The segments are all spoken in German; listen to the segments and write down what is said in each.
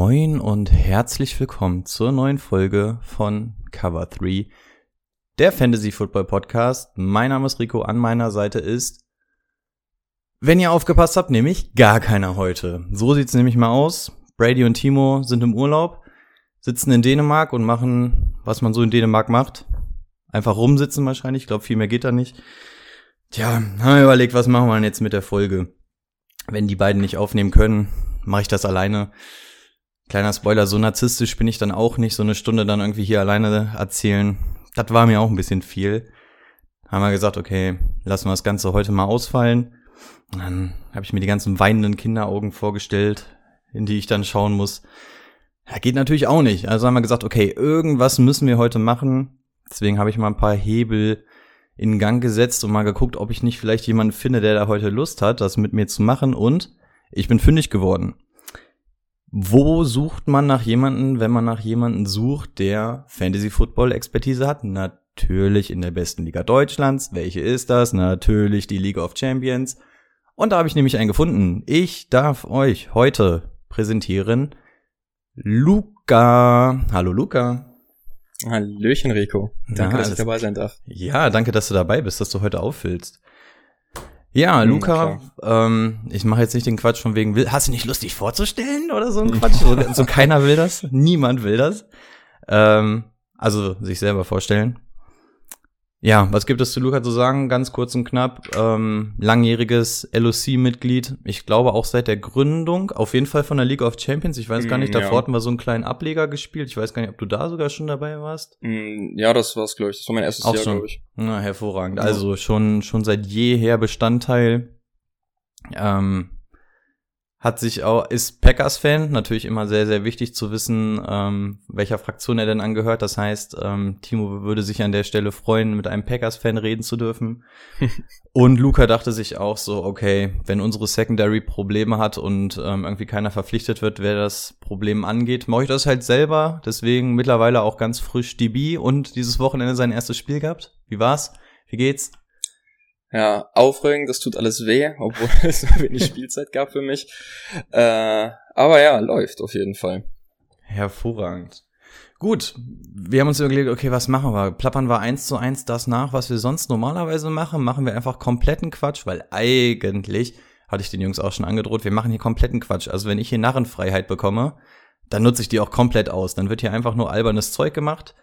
Moin und herzlich willkommen zur neuen Folge von Cover 3, der Fantasy Football Podcast. Mein Name ist Rico, an meiner Seite ist, wenn ihr aufgepasst habt, nämlich gar keiner heute. So sieht's nämlich mal aus. Brady und Timo sind im Urlaub, sitzen in Dänemark und machen, was man so in Dänemark macht. Einfach rumsitzen wahrscheinlich, ich glaube, viel mehr geht da nicht. Tja, haben wir überlegt, was machen wir denn jetzt mit der Folge? Wenn die beiden nicht aufnehmen können, mache ich das alleine. Kleiner Spoiler, so narzisstisch bin ich dann auch nicht, so eine Stunde dann irgendwie hier alleine erzählen. Das war mir auch ein bisschen viel. Haben wir gesagt, okay, lassen wir das Ganze heute mal ausfallen. Dann habe ich mir die ganzen weinenden Kinderaugen vorgestellt, in die ich dann schauen muss. Ja, geht natürlich auch nicht. Also haben wir gesagt, okay, irgendwas müssen wir heute machen. Deswegen habe ich mal ein paar Hebel in Gang gesetzt und mal geguckt, ob ich nicht vielleicht jemanden finde, der da heute Lust hat, das mit mir zu machen. Und ich bin fündig geworden. Wo sucht man nach jemanden, wenn man nach jemanden sucht, der Fantasy Football Expertise hat? Natürlich in der besten Liga Deutschlands. Welche ist das? Natürlich die League of Champions. Und da habe ich nämlich einen gefunden. Ich darf euch heute präsentieren Luca. Hallo Luca. Hallöchen Rico. Danke, Ja, dass ich dabei sein darf. Ja, danke, dass du dabei bist, dass du heute auffüllst. Ja, Hm, Luca, ähm, ich mache jetzt nicht den Quatsch von wegen, will, hast du nicht Lust, dich vorzustellen oder so ein Quatsch? So, so keiner will das, niemand will das. Ähm, also sich selber vorstellen. Ja, was gibt es zu Luca zu sagen? Ganz kurz und knapp. Ähm, langjähriges LOC-Mitglied. Ich glaube auch seit der Gründung. Auf jeden Fall von der League of Champions. Ich weiß gar Mm, nicht, davor ja. hatten wir so einen kleinen Ableger gespielt. Ich weiß gar nicht, ob du da sogar schon dabei warst. Mm, Ja, das war's, glaube ich. Das war mein erstes Auch Jahr, glaube ich. Na, hervorragend. Also schon, schon seit jeher Bestandteil. Ähm, hat sich auch, ist Packers-Fan, natürlich immer sehr, sehr wichtig zu wissen, ähm, welcher Fraktion er denn angehört. Das heißt, ähm, Timo würde sich an der Stelle freuen, mit einem Packers-Fan reden zu dürfen. und Luca dachte sich auch so, okay, wenn unsere Secondary Probleme hat und ähm, irgendwie keiner verpflichtet wird, wer das Problem angeht, mache ich das halt selber. Deswegen mittlerweile auch ganz frisch DB und dieses Wochenende sein erstes Spiel gehabt. Wie war's? Wie geht's? Ja, aufregend, das tut alles weh, obwohl es so wenig Spielzeit gab für mich. Äh, aber ja, läuft auf jeden Fall. Hervorragend. Gut, wir haben uns überlegt, okay, was machen wir? Plappern wir eins zu eins das nach, was wir sonst normalerweise machen? Machen wir einfach kompletten Quatsch, weil eigentlich, hatte ich den Jungs auch schon angedroht, wir machen hier kompletten Quatsch. Also wenn ich hier Narrenfreiheit bekomme, dann nutze ich die auch komplett aus. Dann wird hier einfach nur albernes Zeug gemacht.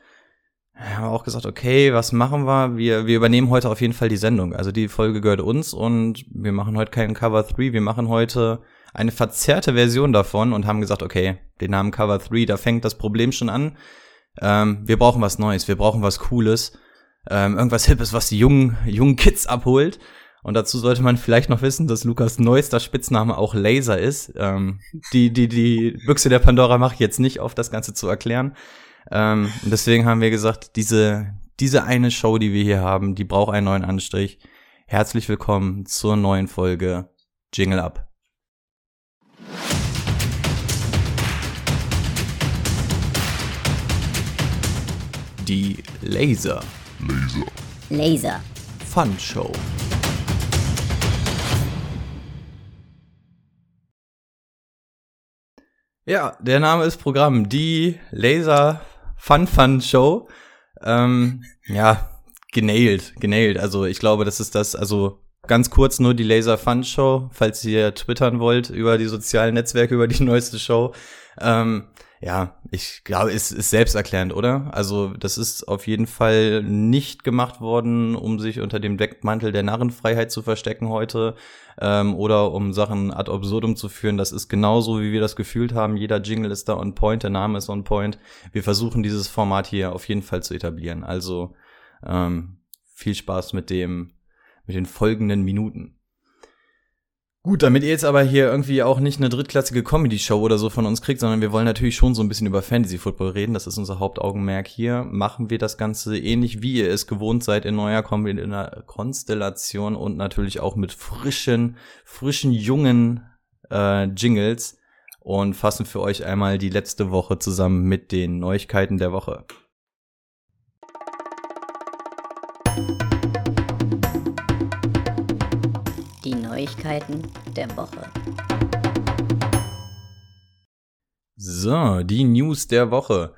Wir haben auch gesagt, okay, was machen wir? Wir, wir übernehmen heute auf jeden Fall die Sendung. Also die Folge gehört uns und wir machen heute keinen Cover 3, wir machen heute eine verzerrte Version davon und haben gesagt, okay, den Namen Cover 3, da fängt das Problem schon an. Ähm, wir brauchen was Neues, wir brauchen was Cooles, ähm, irgendwas Hippes, was die jungen, jungen Kids abholt. Und dazu sollte man vielleicht noch wissen, dass Lukas neuester Spitzname auch Laser ist. Ähm, die, die, die Büchse der Pandora mache ich jetzt nicht auf, das Ganze zu erklären. Ähm, und deswegen haben wir gesagt, diese, diese eine Show, die wir hier haben, die braucht einen neuen Anstrich. Herzlich willkommen zur neuen Folge Jingle Up. Die Laser Laser. Fun Show. Ja, der Name ist Programm. Die Laser Fun Fun Show. Ähm, ja, genailt, genailt. Also ich glaube, das ist das, also ganz kurz nur die Laser Fun Show, falls ihr twittern wollt über die sozialen Netzwerke, über die neueste Show. Ähm, ja, ich glaube, es ist selbsterklärend, oder? Also das ist auf jeden Fall nicht gemacht worden, um sich unter dem Deckmantel der Narrenfreiheit zu verstecken heute ähm, oder um Sachen ad absurdum zu führen. Das ist genauso, wie wir das gefühlt haben. Jeder Jingle ist da on point, der Name ist on point. Wir versuchen dieses Format hier auf jeden Fall zu etablieren. Also ähm, viel Spaß mit dem, mit den folgenden Minuten. Gut, damit ihr jetzt aber hier irgendwie auch nicht eine drittklassige Comedy-Show oder so von uns kriegt, sondern wir wollen natürlich schon so ein bisschen über Fantasy-Football reden. Das ist unser Hauptaugenmerk hier. Machen wir das Ganze ähnlich wie ihr es gewohnt seid in neuer Konstellation und natürlich auch mit frischen, frischen, jungen äh, Jingles und fassen für euch einmal die letzte Woche zusammen mit den Neuigkeiten der Woche. Neuigkeiten der Woche. So, die News der Woche.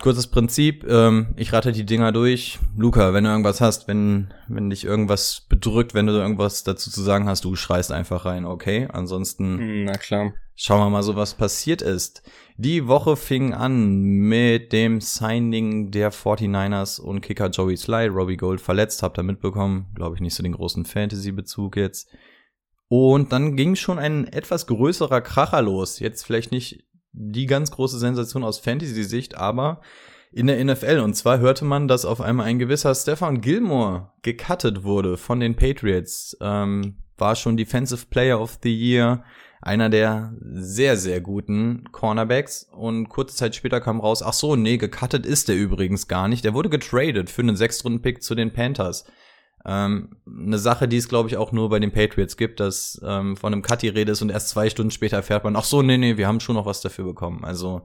Kurzes Prinzip, ähm, ich rate die Dinger durch. Luca, wenn du irgendwas hast, wenn, wenn dich irgendwas bedrückt, wenn du irgendwas dazu zu sagen hast, du schreist einfach rein, okay? Ansonsten. Hm, na klar. Schauen wir mal so, was passiert ist. Die Woche fing an mit dem Signing der 49ers und Kicker Joey Sly. Robbie Gold verletzt, habt ihr mitbekommen. Glaube ich nicht so den großen Fantasy-Bezug jetzt. Und dann ging schon ein etwas größerer Kracher los. Jetzt vielleicht nicht die ganz große Sensation aus Fantasy-Sicht, aber in der NFL. Und zwar hörte man, dass auf einmal ein gewisser Stefan Gilmore gecuttet wurde von den Patriots. Ähm, war schon Defensive Player of the Year einer der sehr, sehr guten Cornerbacks. Und kurze Zeit später kam raus, ach so, nee, gecuttet ist der übrigens gar nicht. Der wurde getradet für einen Sechstrunden-Pick zu den Panthers. Ähm, eine Sache, die es, glaube ich, auch nur bei den Patriots gibt, dass ähm, von einem Cut die Rede ist und erst zwei Stunden später erfährt man, ach so, nee, nee, wir haben schon noch was dafür bekommen. Also,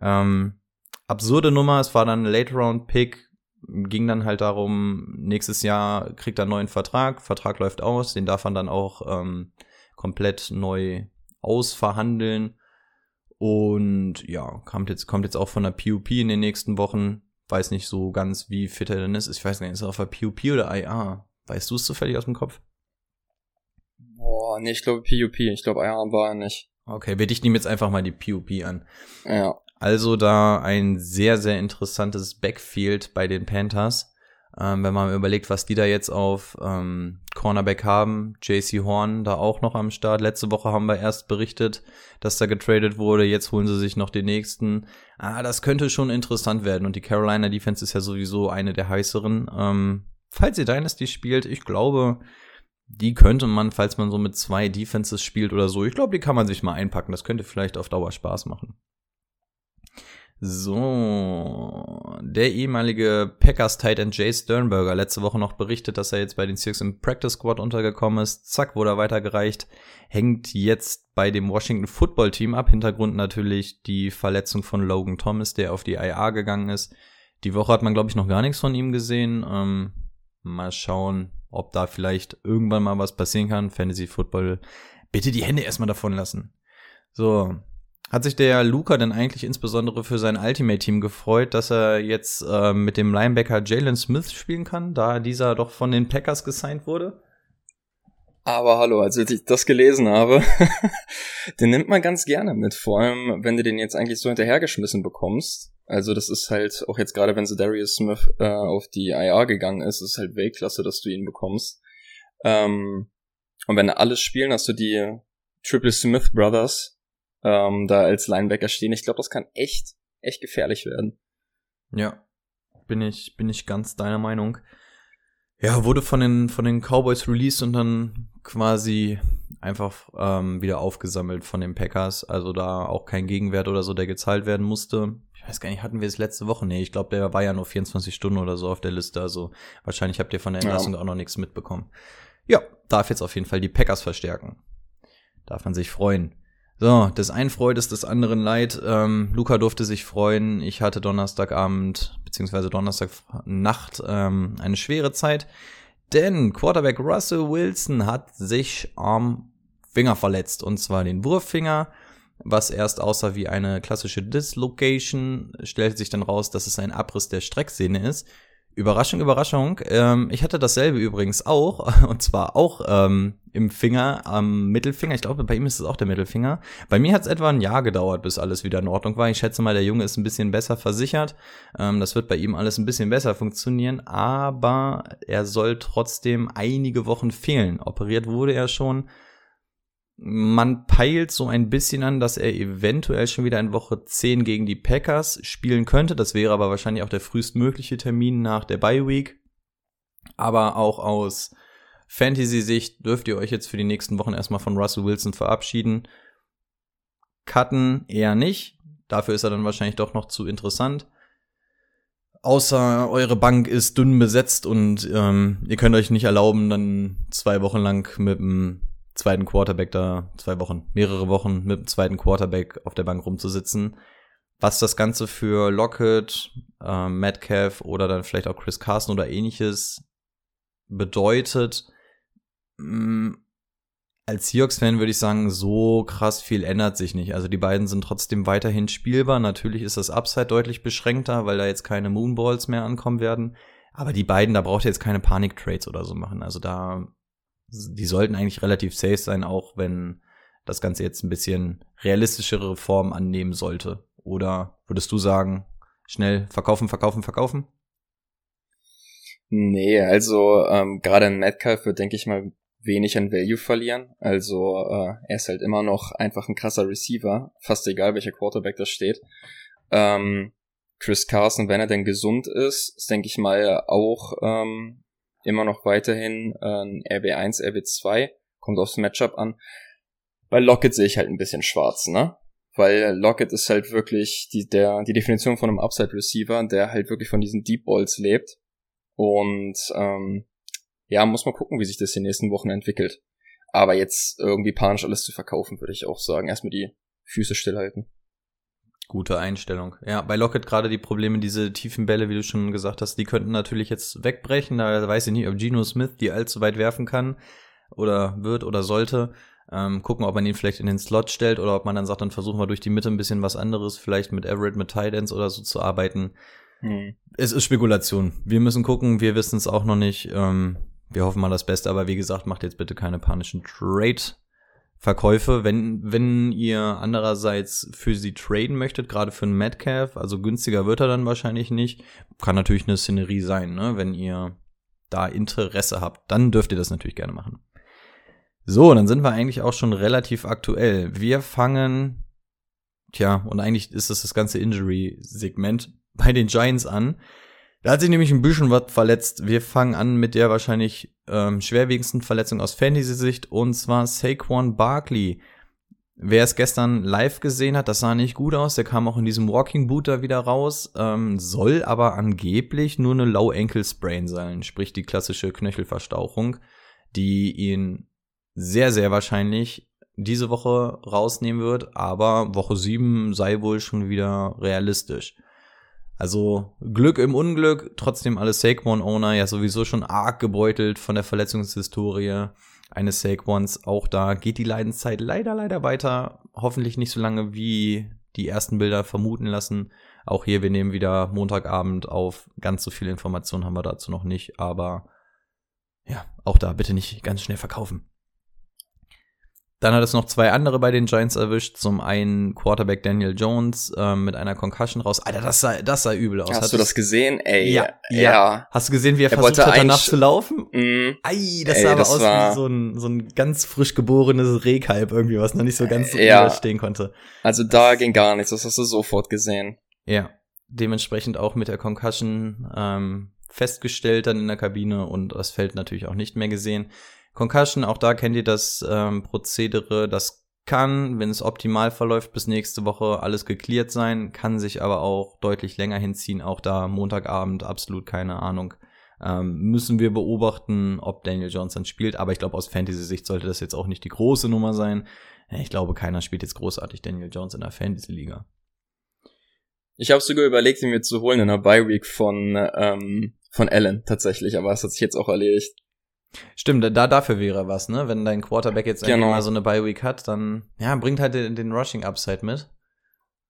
ähm, absurde Nummer, es war dann ein Late-Round-Pick, ging dann halt darum, nächstes Jahr kriegt er einen neuen Vertrag, Vertrag läuft aus, den darf man dann auch ähm, komplett neu ausverhandeln. Und ja, kommt jetzt, kommt jetzt auch von der PUP in den nächsten Wochen. Weiß nicht so ganz, wie fit er denn ist. Ich weiß gar nicht, ist er auf der PUP oder IA? Weißt du es zufällig aus dem Kopf? Boah, nee, ich glaube PUP. Ich glaube IA war er nicht. Okay, wir dichten ihm jetzt einfach mal die PUP an. Ja. Also da ein sehr, sehr interessantes Backfield bei den Panthers. Ähm, wenn man überlegt, was die da jetzt auf ähm, Cornerback haben, JC Horn da auch noch am Start. Letzte Woche haben wir erst berichtet, dass da getradet wurde. Jetzt holen sie sich noch den nächsten. Ah, das könnte schon interessant werden. Und die Carolina Defense ist ja sowieso eine der heißeren. Ähm, falls ihr Dynasty spielt, ich glaube, die könnte man, falls man so mit zwei Defenses spielt oder so, ich glaube, die kann man sich mal einpacken. Das könnte vielleicht auf Dauer Spaß machen. So, der ehemalige Packers Tight End Jay Sternberger letzte Woche noch berichtet, dass er jetzt bei den Seahawks im Practice Squad untergekommen ist. Zack, wurde er weitergereicht. Hängt jetzt bei dem Washington Football Team ab. Hintergrund natürlich die Verletzung von Logan Thomas, der auf die IA gegangen ist. Die Woche hat man, glaube ich, noch gar nichts von ihm gesehen. Ähm, mal schauen, ob da vielleicht irgendwann mal was passieren kann. Fantasy Football, bitte die Hände erstmal davon lassen. So, hat sich der Luca denn eigentlich insbesondere für sein Ultimate-Team gefreut, dass er jetzt äh, mit dem Linebacker Jalen Smith spielen kann, da dieser doch von den Packers gesigned wurde? Aber hallo, als ich das gelesen habe, den nimmt man ganz gerne mit, vor allem wenn du den jetzt eigentlich so hinterhergeschmissen bekommst. Also das ist halt, auch jetzt gerade wenn so Darius Smith äh, auf die IR gegangen ist, ist halt Weltklasse, dass du ihn bekommst. Ähm, und wenn alles spielen, hast du die Triple Smith Brothers, ähm, da als Linebacker stehen. Ich glaube, das kann echt, echt gefährlich werden. Ja, bin ich, bin ich ganz deiner Meinung. Ja, wurde von den, von den Cowboys released und dann quasi einfach ähm, wieder aufgesammelt von den Packers. Also da auch kein Gegenwert oder so, der gezahlt werden musste. Ich weiß gar nicht, hatten wir es letzte Woche? Nee, ich glaube, der war ja nur 24 Stunden oder so auf der Liste. Also wahrscheinlich habt ihr von der Entlassung ja. auch noch nichts mitbekommen. Ja, darf jetzt auf jeden Fall die Packers verstärken. Darf man sich freuen. So, des einen Freude ist des anderen Leid. Ähm, Luca durfte sich freuen. Ich hatte Donnerstagabend beziehungsweise Donnerstagnacht ähm, eine schwere Zeit, denn Quarterback Russell Wilson hat sich am Finger verletzt und zwar den Wurffinger, was erst aussah wie eine klassische Dislocation, stellt sich dann raus, dass es ein Abriss der Strecksehne ist. Überraschung, Überraschung. Ähm, ich hatte dasselbe übrigens auch, und zwar auch ähm, im Finger, am Mittelfinger. Ich glaube, bei ihm ist es auch der Mittelfinger. Bei mir hat es etwa ein Jahr gedauert, bis alles wieder in Ordnung war. Ich schätze mal, der Junge ist ein bisschen besser versichert. Ähm, das wird bei ihm alles ein bisschen besser funktionieren, aber er soll trotzdem einige Wochen fehlen. Operiert wurde er schon. Man peilt so ein bisschen an, dass er eventuell schon wieder in Woche 10 gegen die Packers spielen könnte. Das wäre aber wahrscheinlich auch der frühestmögliche Termin nach der Bye Week. Aber auch aus Fantasy-Sicht dürft ihr euch jetzt für die nächsten Wochen erstmal von Russell Wilson verabschieden. Cutten eher nicht. Dafür ist er dann wahrscheinlich doch noch zu interessant. Außer eure Bank ist dünn besetzt und ähm, ihr könnt euch nicht erlauben, dann zwei Wochen lang mit dem zweiten Quarterback da, zwei Wochen, mehrere Wochen mit dem zweiten Quarterback auf der Bank rumzusitzen. Was das Ganze für Lockett, äh, Metcalf oder dann vielleicht auch Chris Carson oder ähnliches bedeutet, mh, mm, als Seahawks-Fan würde ich sagen, so krass viel ändert sich nicht. Also die beiden sind trotzdem weiterhin spielbar. Natürlich ist das Upside deutlich beschränkter, weil da jetzt keine Moonballs mehr ankommen werden. Aber die beiden, da braucht ihr jetzt keine Panik-Trades oder so machen. Also da, die sollten eigentlich relativ safe sein, auch wenn das Ganze jetzt ein bisschen realistischere Form annehmen sollte. Oder würdest du sagen, schnell verkaufen, verkaufen, verkaufen? Nee, also ähm, gerade in Metcalf wird, denke ich mal, wenig an Value verlieren. Also äh, er ist halt immer noch einfach ein krasser Receiver, fast egal welcher Quarterback da steht. Ähm, Chris Carson, wenn er denn gesund ist, ist denke ich mal auch ähm, immer noch weiterhin ein RB1, RB2, kommt aufs Matchup an. Bei Lockett sehe ich halt ein bisschen schwarz, ne? Weil Lockett ist halt wirklich die, der, die Definition von einem Upside Receiver, der halt wirklich von diesen Deep Balls lebt. Und ähm, ja, muss man gucken, wie sich das in den nächsten Wochen entwickelt. Aber jetzt irgendwie panisch alles zu verkaufen, würde ich auch sagen. Erstmal die Füße stillhalten. Gute Einstellung. Ja, bei Lockett gerade die Probleme, diese tiefen Bälle, wie du schon gesagt hast, die könnten natürlich jetzt wegbrechen. Da weiß ich nicht, ob Geno Smith die allzu weit werfen kann oder wird oder sollte. Ähm, gucken, ob man ihn vielleicht in den Slot stellt oder ob man dann sagt, dann versuchen wir durch die Mitte ein bisschen was anderes, vielleicht mit Everett, mit Tidance oder so zu arbeiten. Hm. Es ist Spekulation. Wir müssen gucken, wir wissen es auch noch nicht. Ähm, wir hoffen mal das Beste, aber wie gesagt, macht jetzt bitte keine panischen Trade-Verkäufe. Wenn, wenn ihr andererseits für sie traden möchtet, gerade für einen Metcalf, also günstiger wird er dann wahrscheinlich nicht, kann natürlich eine Szenerie sein, ne? wenn ihr da Interesse habt, dann dürft ihr das natürlich gerne machen. So, dann sind wir eigentlich auch schon relativ aktuell. Wir fangen, tja, und eigentlich ist es das ganze Injury-Segment bei den Giants an. Da hat sich nämlich ein bisschen was verletzt. Wir fangen an mit der wahrscheinlich ähm, schwerwiegendsten Verletzung aus Fantasy-Sicht und zwar Saquon Barkley. Wer es gestern live gesehen hat, das sah nicht gut aus. Der kam auch in diesem Walking Boot da wieder raus, ähm, soll aber angeblich nur eine Low Ankle Sprain sein, sprich die klassische Knöchelverstauchung, die ihn sehr, sehr wahrscheinlich diese Woche rausnehmen wird, aber Woche 7 sei wohl schon wieder realistisch. Also Glück im Unglück, trotzdem alle Saquon-Owner ja sowieso schon arg gebeutelt von der Verletzungshistorie eines Saquons. Auch da geht die Leidenszeit leider, leider weiter. Hoffentlich nicht so lange, wie die ersten Bilder vermuten lassen. Auch hier, wir nehmen wieder Montagabend auf. Ganz so viele Informationen haben wir dazu noch nicht, aber ja, auch da bitte nicht ganz schnell verkaufen. Dann hat es noch zwei andere bei den Giants erwischt. Zum einen Quarterback Daniel Jones ähm, mit einer Concussion raus. Alter, das sah, das sah übel aus. Hast hat du das gesehen? Ey, ja, ja. ja. Hast du gesehen, wie er, er versucht hat, danach zu laufen? Mm. Ei, das Ey, sah aber aus wie so ein, so ein ganz frisch geborenes Rehkalb irgendwie, was noch nicht so ganz äh, ja. stehen konnte. Also da ging gar nichts, das hast du sofort gesehen. Ja, dementsprechend auch mit der Concussion ähm, festgestellt dann in der Kabine und das Feld natürlich auch nicht mehr gesehen. Concussion, auch da kennt ihr das ähm, Prozedere. Das kann, wenn es optimal verläuft, bis nächste Woche alles geklärt sein, kann sich aber auch deutlich länger hinziehen. Auch da Montagabend absolut keine Ahnung. Ähm, müssen wir beobachten, ob Daniel Johnson spielt. Aber ich glaube, aus Fantasy-Sicht sollte das jetzt auch nicht die große Nummer sein. Ich glaube, keiner spielt jetzt großartig Daniel Jones in der Fantasy-Liga. Ich habe sogar überlegt, ihn mir zu holen in der Bye-Week von, ähm, von Allen tatsächlich, aber es hat sich jetzt auch erledigt. Stimmt, da dafür wäre was, ne? Wenn dein Quarterback jetzt genau. mal so eine Bye Week hat, dann ja, bringt halt den, den Rushing Upside mit.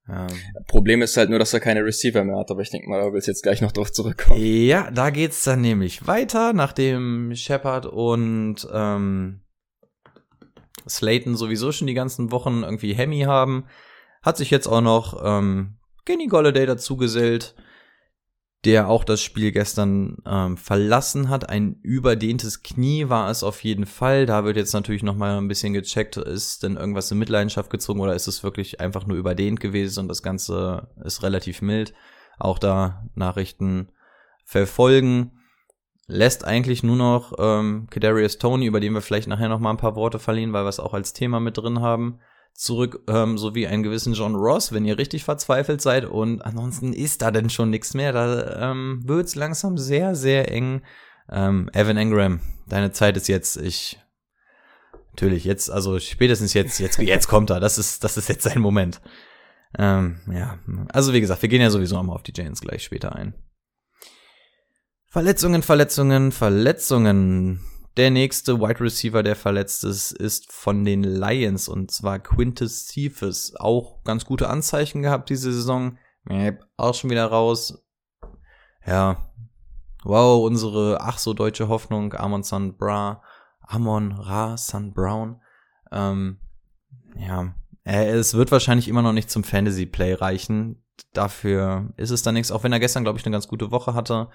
Ja. Problem ist halt nur, dass er keine Receiver mehr hat, aber ich denke mal, da willst jetzt gleich noch drauf zurückkommen. Ja, da geht's dann nämlich weiter, nachdem Shepard und ähm, Slayton sowieso schon die ganzen Wochen irgendwie Hemi haben, hat sich jetzt auch noch ähm, Kenny Golladay dazugesellt der auch das Spiel gestern ähm, verlassen hat. Ein überdehntes Knie war es auf jeden Fall. Da wird jetzt natürlich noch mal ein bisschen gecheckt, ist denn irgendwas in Mitleidenschaft gezogen oder ist es wirklich einfach nur überdehnt gewesen und das Ganze ist relativ mild. Auch da Nachrichten verfolgen. lässt eigentlich nur noch ähm, Kadarius Tony, über den wir vielleicht nachher noch mal ein paar Worte verlieren, weil wir es auch als Thema mit drin haben, zurück, ähm, sowie einen gewissen John Ross, wenn ihr richtig verzweifelt seid. Und ansonsten ist da denn schon nichts mehr. Da ähm, wird's langsam sehr, sehr eng. Ähm, Evan Engram, deine Zeit ist jetzt. Ich natürlich jetzt, also spätestens jetzt, jetzt, jetzt kommt er. Das ist, das ist jetzt sein Moment. Ähm, ja, also wie gesagt, wir gehen ja sowieso mal auf die Giants gleich später ein. Verletzungen, Verletzungen, Verletzungen. Der nächste Wide Receiver, der verletzt ist, ist von den Lions und zwar Quintus Cephas. Auch ganz gute Anzeichen gehabt diese Saison. Auch schon wieder raus. Ja. Wow, unsere ach so deutsche Hoffnung, Amon San Bra, Amon Ra San Brown. Ähm, ja, es wird wahrscheinlich immer noch nicht zum Fantasy Play reichen. Dafür ist es dann nichts, auch wenn er gestern, glaube ich, eine ganz gute Woche hatte.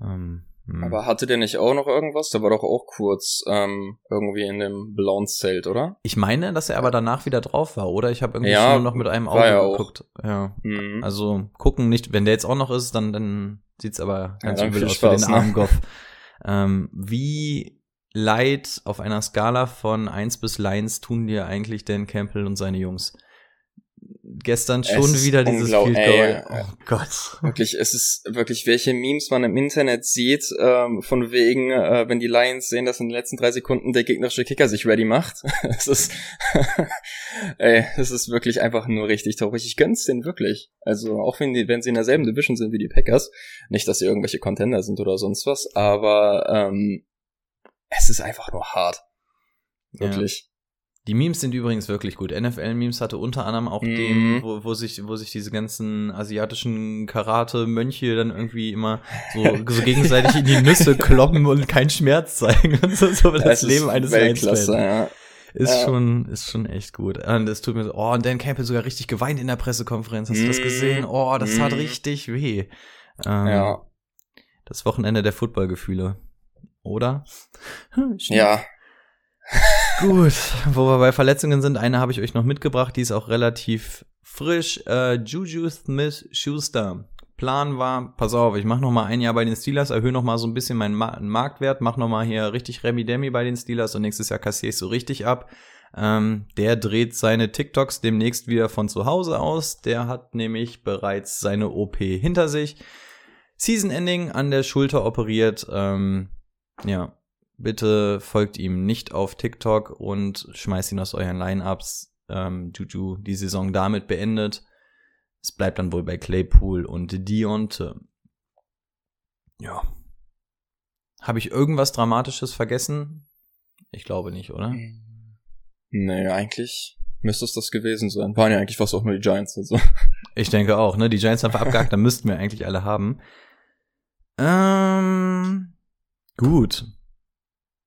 Ähm, hm. Aber hatte der nicht auch noch irgendwas? Der war doch auch kurz ähm, irgendwie in dem blauen Zelt, oder? Ich meine, dass er aber danach wieder drauf war, oder? Ich habe irgendwie ja, nur noch mit einem Auge ja geguckt. Auch. Ja. Mhm. Also gucken nicht, wenn der jetzt auch noch ist, dann, dann sieht's aber ganz ja, übel aus Spaß, für den ne? armen Goff. ähm, wie leid auf einer Skala von 1 bis Lions tun dir eigentlich Dan Campbell und seine Jungs? Gestern schon wieder dieses Field Goal. oh Gott. Wirklich, es ist wirklich, welche Memes man im Internet sieht, ähm, von wegen, äh, wenn die Lions sehen, dass in den letzten drei Sekunden der gegnerische Kicker sich ready macht. es ist, ey, es ist wirklich einfach nur richtig traurig. Ich gönn's denen wirklich. Also, auch wenn die, wenn sie in derselben Division sind wie die Packers, nicht, dass sie irgendwelche Contender sind oder sonst was, aber, ähm, es ist einfach nur hart. Wirklich. Ja. Die Memes sind übrigens wirklich gut. NFL-Memes hatte unter anderem auch mhm. den, wo, wo, sich, wo sich diese ganzen asiatischen Karate-Mönche dann irgendwie immer so, so gegenseitig in die Nüsse kloppen und keinen Schmerz zeigen und so, so das, das Leben eines Weltklasse, ja. Ist ja. schon, ist schon echt gut. Und es tut mir so, oh, und Dan Campbell sogar richtig geweint in der Pressekonferenz. Hast du das mhm. gesehen? Oh, das tat mhm. richtig weh. Ähm, ja. Das Wochenende der Footballgefühle. Oder? ja. Gut, wo wir bei Verletzungen sind, eine habe ich euch noch mitgebracht, die ist auch relativ frisch. Äh, Juju Smith Schuster. Plan war, pass auf, ich mache noch mal ein Jahr bei den Steelers, erhöhe noch mal so ein bisschen meinen Ma Marktwert, mach noch mal hier richtig Remi Demi bei den Steelers und nächstes Jahr kassiere ich so richtig ab. Ähm, der dreht seine TikToks demnächst wieder von zu Hause aus. Der hat nämlich bereits seine OP hinter sich. Season Ending an der Schulter operiert. Ähm, ja, Bitte folgt ihm nicht auf TikTok und schmeißt ihn aus euren Lineups. Ähm, Juju die Saison damit beendet. Es bleibt dann wohl bei Claypool und Dionte. Ja. Habe ich irgendwas Dramatisches vergessen? Ich glaube nicht, oder? Nee, eigentlich müsste es das gewesen sein. Waren ja eigentlich fast auch nur die Giants und so. Ich denke auch, ne? Die Giants haben abgehakt, da müssten wir eigentlich alle haben. Ähm, gut.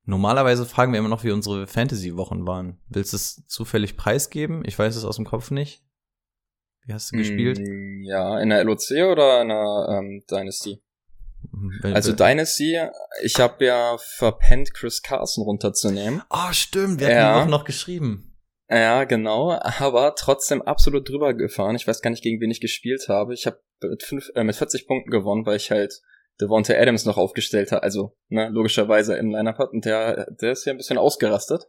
Normalerweise fragen wir immer noch, wie unsere Fantasy-Wochen waren. Willst du es zufällig preisgeben? Ich weiß es aus dem Kopf nicht. Wie hast du gespielt? Mm, ja, in der LOC oder in der ähm, Dynasty? Wel also Dynasty, ich habe ja verpennt, Chris Carson runterzunehmen. Oh, stimmt, wir ja. hatten die noch geschrieben. Ja, genau, aber trotzdem absolut drüber gefahren. Ich weiß gar nicht, gegen wen ich gespielt habe. Ich habe mit, äh, mit 40 Punkten gewonnen, weil ich halt Devonta Adams noch aufgestellt hat, also ne, logischerweise im Lineup hat und der, der ist ja ein bisschen ausgerastet.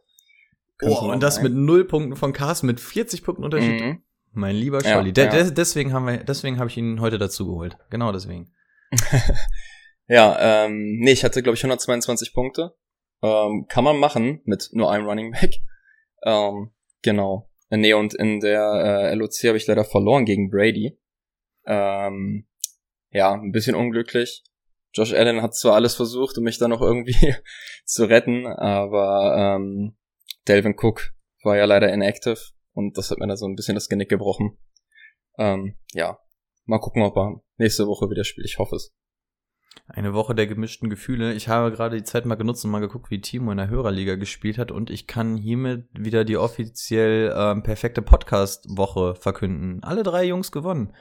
Oh, und das mit null Punkten von Carsten, mit 40 Punkten Unterschied. Mhm. Mein lieber Scholli. Ja, ja. deswegen haben wir, deswegen habe ich ihn heute dazu geholt. Genau deswegen. ja, ähm, nee, ich hatte glaube ich 122 Punkte. Ähm, kann man machen mit nur einem Running Back. Ähm, genau. Nee, und in der äh, LOC habe ich leider verloren gegen Brady. Ähm, ja, ein bisschen unglücklich. Josh Allen hat zwar alles versucht, um mich dann noch irgendwie zu retten, aber ähm, Delvin Cook war ja leider inactive und das hat mir da so ein bisschen das Genick gebrochen. Ähm, ja, mal gucken, ob er nächste Woche wieder spielt. Ich hoffe es. Eine Woche der gemischten Gefühle. Ich habe gerade die Zeit mal genutzt und mal geguckt, wie Timo in der Hörerliga gespielt hat und ich kann hiermit wieder die offiziell ähm, perfekte Podcast-Woche verkünden. Alle drei Jungs gewonnen.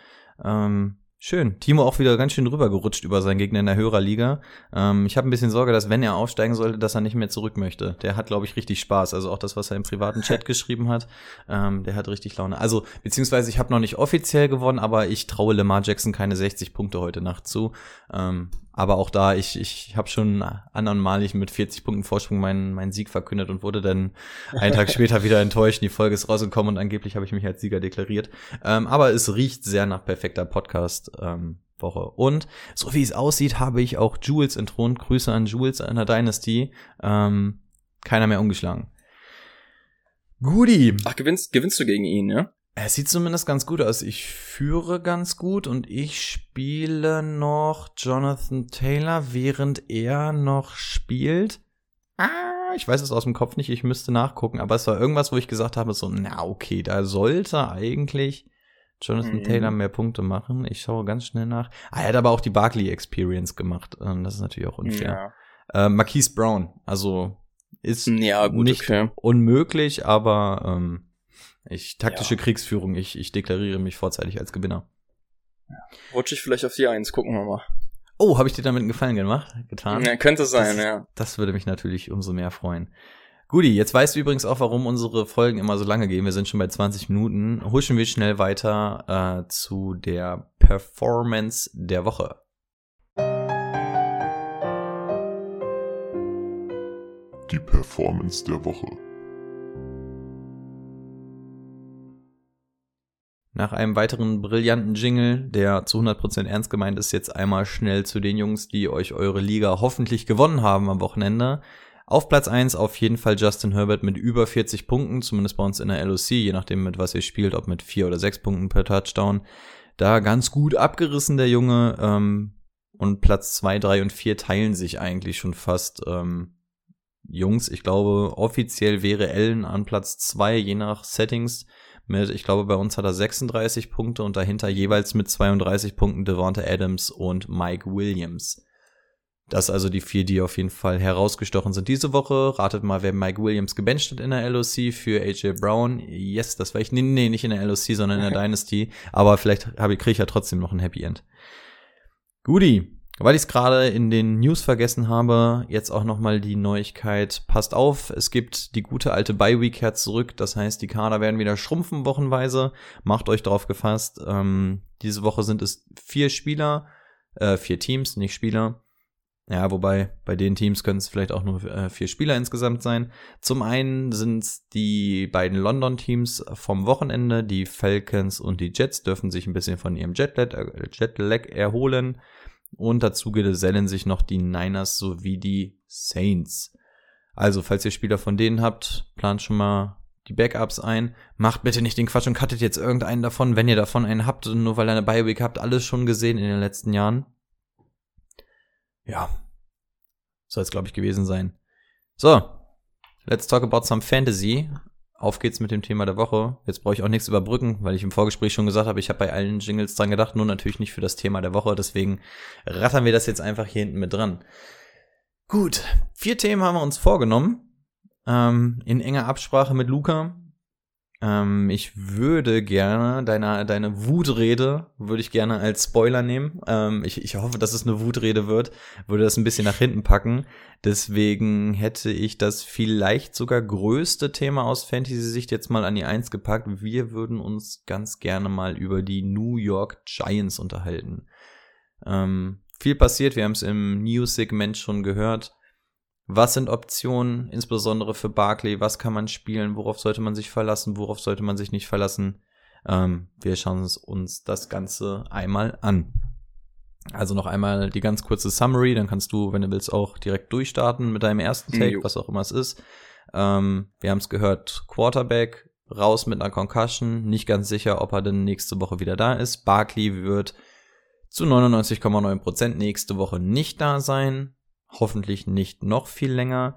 Ähm, Schön. Timo auch wieder ganz schön rübergerutscht über seinen Gegner in der Hörerliga. Ähm, ich habe ein bisschen Sorge, dass wenn er aufsteigen sollte, dass er nicht mehr zurück möchte. Der hat, glaube ich, richtig Spaß. Also auch das, was er im privaten Chat geschrieben hat, ähm, der hat richtig Laune. Also, beziehungsweise ich habe noch nicht offiziell gewonnen, aber ich traue Lamar Jackson keine 60 Punkte heute Nacht zu. Ähm, aber auch da, ich, ich habe schon andernmalig mit 40 Punkten Vorsprung meinen, meinen Sieg verkündet und wurde dann einen Tag später wieder enttäuscht. Die Folge ist rausgekommen und angeblich habe ich mich als Sieger deklariert. Ähm, aber es riecht sehr nach perfekter Podcast. Ähm, Woche. Und so wie es aussieht, habe ich auch Jules entthront. Grüße an Jules an der Dynasty. Ähm, keiner mehr umgeschlagen. Guti. Ach, gewinnst, gewinnst du gegen ihn, ja? Es sieht zumindest ganz gut aus. Ich führe ganz gut und ich spiele noch Jonathan Taylor, während er noch spielt. Ah, ich weiß es aus dem Kopf nicht, ich müsste nachgucken, aber es war irgendwas, wo ich gesagt habe, so, na okay, da sollte eigentlich Jonathan mhm. Taylor mehr Punkte machen. Ich schaue ganz schnell nach. Ah, er hat aber auch die Barkley Experience gemacht. Ähm, das ist natürlich auch unfair. Ja. Äh, Marquise Brown, also ist ja, gut, nicht okay. unmöglich, aber ähm, ich taktische ja. Kriegsführung, ich, ich deklariere mich vorzeitig als Gewinner. Ja. Rutsche ich vielleicht auf die Eins, gucken wir mal. Oh, habe ich dir damit einen Gefallen gemacht, getan? Ja, könnte sein, das, ja. Das würde mich natürlich umso mehr freuen. Guti, jetzt weißt du übrigens auch, warum unsere Folgen immer so lange gehen. Wir sind schon bei 20 Minuten. Huschen wir schnell weiter äh, zu der Performance der Woche. Die Performance der Woche. Nach einem weiteren brillanten Jingle, der zu 100% ernst gemeint ist, jetzt einmal schnell zu den Jungs, die euch eure Liga hoffentlich gewonnen haben am Wochenende. Auf Platz 1 auf jeden Fall Justin Herbert mit über 40 Punkten, zumindest bei uns in der LOC, je nachdem mit was ihr spielt, ob mit 4 oder 6 Punkten per Touchdown. Da ganz gut abgerissen der Junge. Ähm, und Platz 2, 3 und 4 teilen sich eigentlich schon fast ähm, Jungs. Ich glaube, offiziell wäre Allen an Platz 2, je nach Settings mit, ich glaube, bei uns hat er 36 Punkte und dahinter jeweils mit 32 Punkten Devonta Adams und Mike Williams. Das also die vier, die auf jeden Fall herausgestochen sind diese Woche. Ratet mal, wer Mike Williams gebencht hat in der LOC für AJ Brown. Yes, das war ich. Nee, nee, nicht in der LOC, sondern in der Dynasty. Aber vielleicht kriege ich ja trotzdem noch ein Happy End. Guti. Weil ich es gerade in den News vergessen habe, jetzt auch nochmal die Neuigkeit. Passt auf, es gibt die gute alte Bye-Week her zurück. Das heißt, die Kader werden wieder schrumpfen wochenweise. Macht euch darauf gefasst. Ähm, diese Woche sind es vier Spieler, äh, vier Teams, nicht Spieler. Ja, wobei bei den Teams können es vielleicht auch nur äh, vier Spieler insgesamt sein. Zum einen sind es die beiden London-Teams vom Wochenende. Die Falcons und die Jets dürfen sich ein bisschen von ihrem Jetlag, äh, Jetlag erholen. Und dazu gesellen sich noch die Niners sowie die Saints. Also, falls ihr Spieler von denen habt, plant schon mal die Backups ein. Macht bitte nicht den Quatsch und cuttet jetzt irgendeinen davon, wenn ihr davon einen habt, nur weil ihr eine Bioweek habt, alles schon gesehen in den letzten Jahren. Ja. Soll es, glaube ich, gewesen sein. So. Let's talk about some Fantasy. Auf geht's mit dem Thema der Woche. Jetzt brauche ich auch nichts überbrücken, weil ich im Vorgespräch schon gesagt habe, ich habe bei allen Jingles dran gedacht, nur natürlich nicht für das Thema der Woche. Deswegen rattern wir das jetzt einfach hier hinten mit dran. Gut, vier Themen haben wir uns vorgenommen. Ähm, in enger Absprache mit Luca. Ähm, ich würde gerne deine, deine Wutrede, würde ich gerne als Spoiler nehmen. Ähm, ich, ich hoffe, dass es eine Wutrede wird, würde das ein bisschen nach hinten packen. Deswegen hätte ich das vielleicht sogar größte Thema aus Fantasy-Sicht jetzt mal an die Eins gepackt. Wir würden uns ganz gerne mal über die New York Giants unterhalten. Ähm, viel passiert, wir haben es im News-Segment schon gehört. Was sind Optionen, insbesondere für Barclay? Was kann man spielen? Worauf sollte man sich verlassen? Worauf sollte man sich nicht verlassen? Ähm, wir schauen uns das Ganze einmal an. Also noch einmal die ganz kurze Summary, dann kannst du, wenn du willst, auch direkt durchstarten mit deinem ersten Take, jo. was auch immer es ist. Ähm, wir haben es gehört, Quarterback raus mit einer Concussion, nicht ganz sicher, ob er denn nächste Woche wieder da ist. Barkley wird zu 99,9% nächste Woche nicht da sein hoffentlich nicht noch viel länger.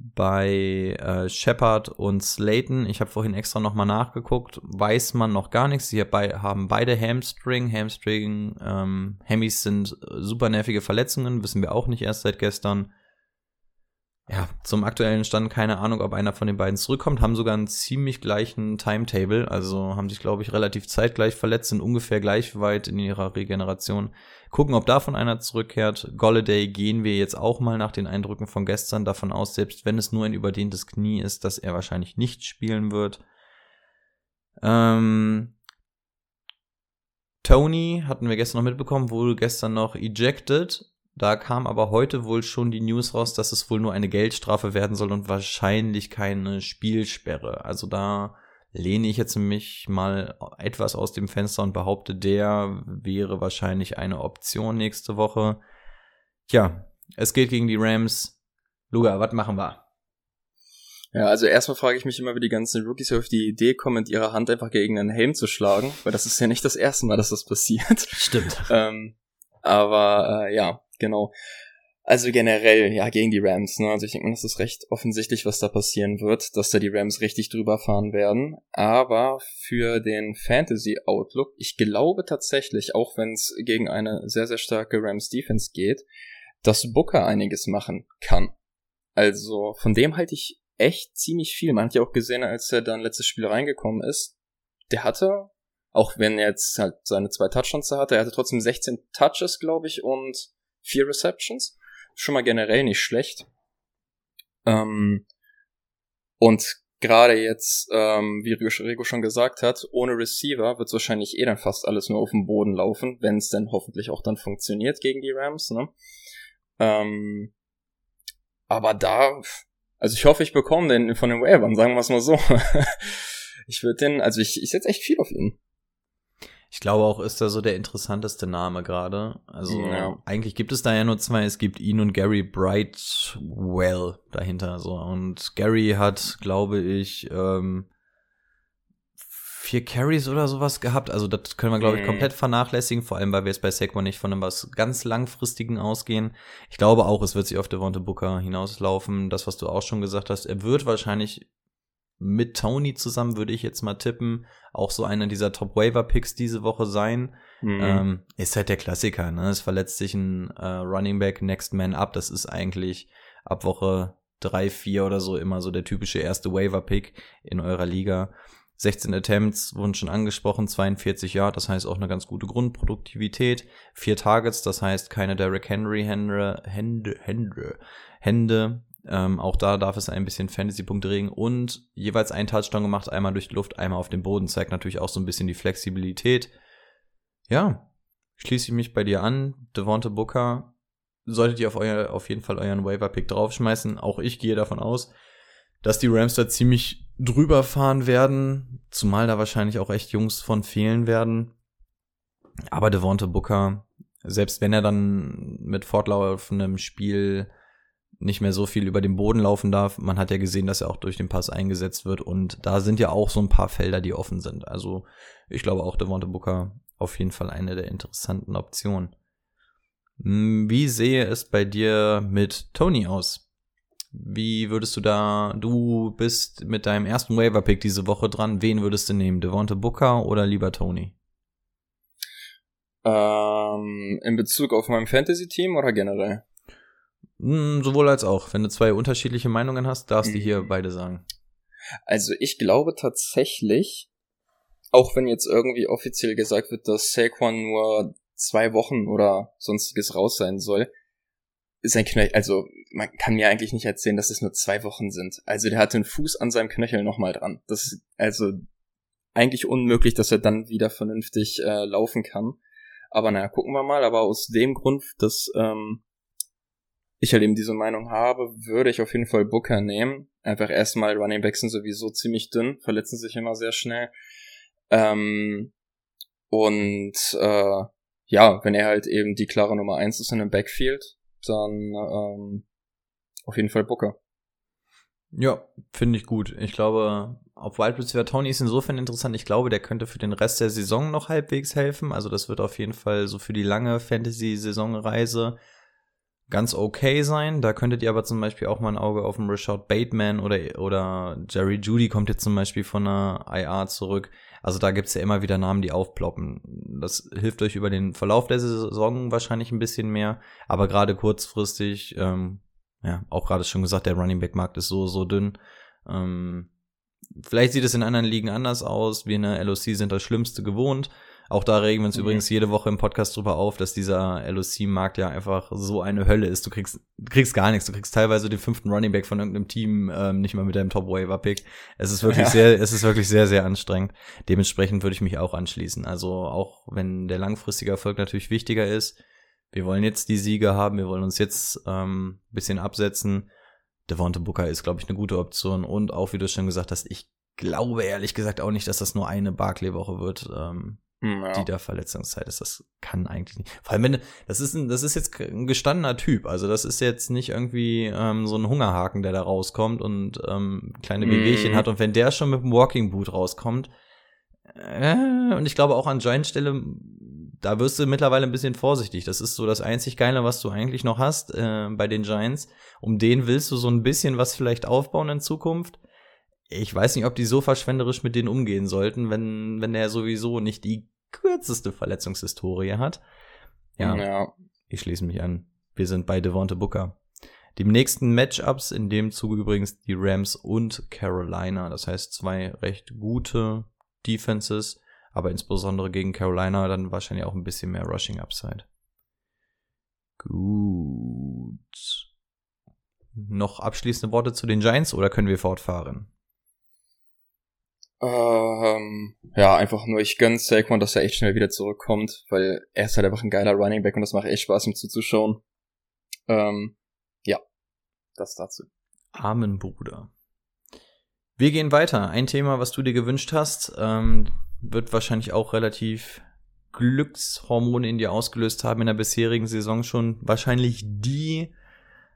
Bei äh, Shepard und Slayton, ich habe vorhin extra nochmal nachgeguckt, weiß man noch gar nichts. Sie haben beide Hamstring. Hamstring, ähm, Hammies sind super nervige Verletzungen, wissen wir auch nicht erst seit gestern ja, zum aktuellen Stand keine Ahnung, ob einer von den beiden zurückkommt, haben sogar einen ziemlich gleichen Timetable, also haben sich, glaube ich, relativ zeitgleich verletzt, sind ungefähr gleich weit in ihrer Regeneration. Gucken, ob davon einer zurückkehrt. Golladay gehen wir jetzt auch mal nach den Eindrücken von gestern davon aus, selbst wenn es nur ein überdehntes Knie ist, dass er wahrscheinlich nicht spielen wird. Ähm, Tony hatten wir gestern noch mitbekommen, wurde gestern noch ejected Da kam aber heute wohl schon die News raus, dass es wohl nur eine Geldstrafe werden soll und wahrscheinlich keine Spielsperre. Also da lehne ich jetzt mich mal etwas aus dem Fenster und behaupte, der wäre wahrscheinlich eine Option nächste Woche. Tja, es geht gegen die Rams. Luga, was machen wir? Ja, also erstmal frage ich mich immer, wie die ganzen Rookies auf die Idee kommen, mit ihrer Hand einfach gegen einen Helm zu schlagen, weil das ist ja nicht das erste Mal, dass das passiert. Stimmt. ähm, aber äh, ja, genau. Also generell, ja, gegen die Rams, ne? Also ich denke, das ist recht offensichtlich, was da passieren wird, dass da die Rams richtig drüber fahren werden. Aber für den Fantasy Outlook, ich glaube tatsächlich, auch wenn es gegen eine sehr, sehr starke Rams Defense geht, dass Booker einiges machen kann. Also von dem halte ich echt ziemlich viel. Man hat ja auch gesehen, als er dann letztes Spiel reingekommen ist, der hatte, auch wenn er jetzt halt seine zwei Touchdowns hatte, er hatte trotzdem 16 Touches, glaube ich, und vier Receptions. Schon mal generell nicht schlecht. Ähm, und gerade jetzt, ähm, wie Rigo schon gesagt hat, ohne Receiver wird wahrscheinlich eh dann fast alles nur auf dem Boden laufen, wenn es denn hoffentlich auch dann funktioniert gegen die Rams. Ne? Ähm, aber da also ich hoffe, ich bekomme den von den Waivern, sagen wir es mal so. ich würde den, also ich, ich setze echt viel auf ihn. Ich glaube auch, ist er so der interessanteste Name gerade. Also ja. eigentlich gibt es da ja nur zwei. Es gibt ihn und Gary Brightwell dahinter. So und Gary hat, glaube ich, ähm, vier Carries oder sowas gehabt. Also das können wir, glaube ich, mhm. komplett vernachlässigen, vor allem, weil wir jetzt bei Saquon nicht von einem was ganz langfristigen ausgehen. Ich glaube auch, es wird sich auf Devonta Booker hinauslaufen. Das, was du auch schon gesagt hast, er wird wahrscheinlich mit Tony zusammen, würde ich jetzt mal tippen, auch so einer dieser Top-Waiver-Picks diese Woche sein. Mhm. Ähm, ist halt der Klassiker, ne? Es verletzt sich ein äh, Running Back Next Man Up. Das ist eigentlich ab Woche drei, vier oder so immer so der typische erste Waiver-Pick in eurer Liga. 16 Attempts wurden schon angesprochen, 42 Yard, das heißt auch eine ganz gute Grundproduktivität. Vier Targets, das heißt keine Derrick Henry Hände, Hände, Hände, Hände. Ähm, auch da darf es ein bisschen Fantasy-Punkte regen und jeweils ein Touchdown gemacht, einmal durch die Luft, einmal auf dem Boden, zeigt natürlich auch so ein bisschen die Flexibilität. Ja, schließe ich mich bei dir an. Devonta Booker, solltet ihr auf, euer, auf jeden Fall euren Waiver-Pick draufschmeißen. Auch ich gehe davon aus, dass die Rams da ziemlich drüber fahren werden, zumal da wahrscheinlich auch echt Jungs von fehlen werden. Aber Devonta Booker, selbst wenn er dann mit fortlaufendem Spiel nicht mehr so viel über den Boden laufen darf, man hat ja gesehen, dass er auch durch den Pass eingesetzt wird und da sind ja auch so ein paar Felder, die offen sind. Also ich glaube auch Devonta Booker auf jeden Fall eine der interessanten Optionen. Hm, wie sehe es bei dir mit Tony aus? Wie würdest du da, du bist mit deinem ersten Waiver-Pick diese Woche dran, wen würdest du nehmen? Devonta Booker oder lieber Tony? Ähm, in Bezug auf mein Fantasy-Team oder generell? Mm, sowohl als auch. Wenn du zwei unterschiedliche Meinungen hast, darfst mhm. du hier beide sagen. Also ich glaube tatsächlich, auch wenn jetzt irgendwie offiziell gesagt wird, dass Saquon nur zwei Wochen oder sonstiges raus sein soll, sein Knöchel, also man kann mir eigentlich nicht erzählen, dass es nur zwei Wochen sind. Also der hat den Fuß an seinem Knöchel nochmal dran. Das ist also eigentlich unmöglich, dass er dann wieder vernünftig äh, laufen kann. Aber naja, gucken wir mal. Aber aus dem Grund, dass ähm, ich halt eben diese Meinung habe, würde ich auf jeden Fall Booker nehmen. Einfach erstmal Running Backs sind sowieso ziemlich dünn, verletzen sich immer sehr schnell. Ähm, und äh, ja, wenn er halt eben die klare Nummer eins ist in einem Backfield, dann ähm, auf jeden Fall Booker. Ja, finde ich gut. Ich glaube, auf Wild Receiver Tony ist insofern interessant. Ich glaube, der könnte für den Rest der Saison noch halbwegs helfen. Also das wird auf jeden Fall so für die lange Fantasy-Saisonreise ganz okay sein. Da könntet ihr aber zum Beispiel auch mal ein Auge auf den Rashad Bateman oder, oder Jerry Judy kommt jetzt zum Beispiel von einer IA zurück. Also da gibt's ja immer wieder Namen, die aufploppen. Das hilft euch über den Verlauf der Saison wahrscheinlich ein bisschen mehr, aber gerade kurzfristig, ähm, ja, auch gerade schon gesagt, der Running Back Markt ist so, so dünn. Ähm, vielleicht sieht es in anderen Ligen anders aus. Wir in der LOC sind das Schlimmste gewohnt. Auch da regen wir uns mhm. übrigens jede Woche im Podcast drüber auf, dass dieser LOC-Markt ja einfach so eine Hölle ist. Du kriegst, du kriegst gar nichts. Du kriegst teilweise den fünften Running Back von irgendeinem Team ähm, nicht mal mit deinem Top-Waiver-Pick. Es ist wirklich ja. sehr, es ist wirklich sehr, sehr anstrengend. Dementsprechend würde ich mich auch anschließen. Also auch wenn der langfristige Erfolg natürlich wichtiger ist, wir wollen jetzt die Siege haben, wir wollen uns jetzt ähm, bisschen absetzen. Devonte Booker ist, glaube ich, eine gute Option. Und auch, wie du schon gesagt hast, ich glaube ehrlich gesagt auch nicht, dass das nur eine Barclay-Woche wird. Ähm, hm, ja. die da Verletzungszeit ist. Das kann eigentlich nicht. Vor allem, wenn das ist ein, das ist jetzt ein gestandener Typ. Also das ist jetzt nicht irgendwie ähm, so ein Hungerhaken, der da rauskommt und ähm, kleine mm. Wehwehchen hat. Und wenn der schon mit dem Walking Boot rauskommt, äh, und ich glaube auch an Giant Stelle, da wirst du mittlerweile ein bisschen vorsichtig. Das ist so das einzig Geile, was du eigentlich noch hast äh, bei den Giants. Um den willst du so ein bisschen was vielleicht aufbauen in Zukunft ich weiß nicht, ob die so verschwenderisch mit denen umgehen sollten, wenn, wenn er sowieso nicht die kürzeste Verletzungshistorie hat. Ja, ja. ich schließe mich an. Wir sind bei Devonte Booker. Die nächsten Matchups, in dem Zuge übrigens die Rams und Carolina. Das heißt, zwei recht gute Defenses, aber insbesondere gegen Carolina dann wahrscheinlich auch ein bisschen mehr Rushing Upside. Gut. Noch abschließende Worte zu den Giants oder können wir fortfahren? Ähm, ja, einfach nur, ich gönne Saquon, dass er echt schnell wieder zurückkommt, weil er ist halt einfach ein geiler Running Back und das macht echt Spaß, ihm zuzuschauen. Ähm, ja, das dazu. Amen, Bruder. Wir gehen weiter. Ein Thema, was du dir gewünscht hast, ähm, wird wahrscheinlich auch relativ Glückshormone in dir ausgelöst haben in der bisherigen Saison schon. Wahrscheinlich die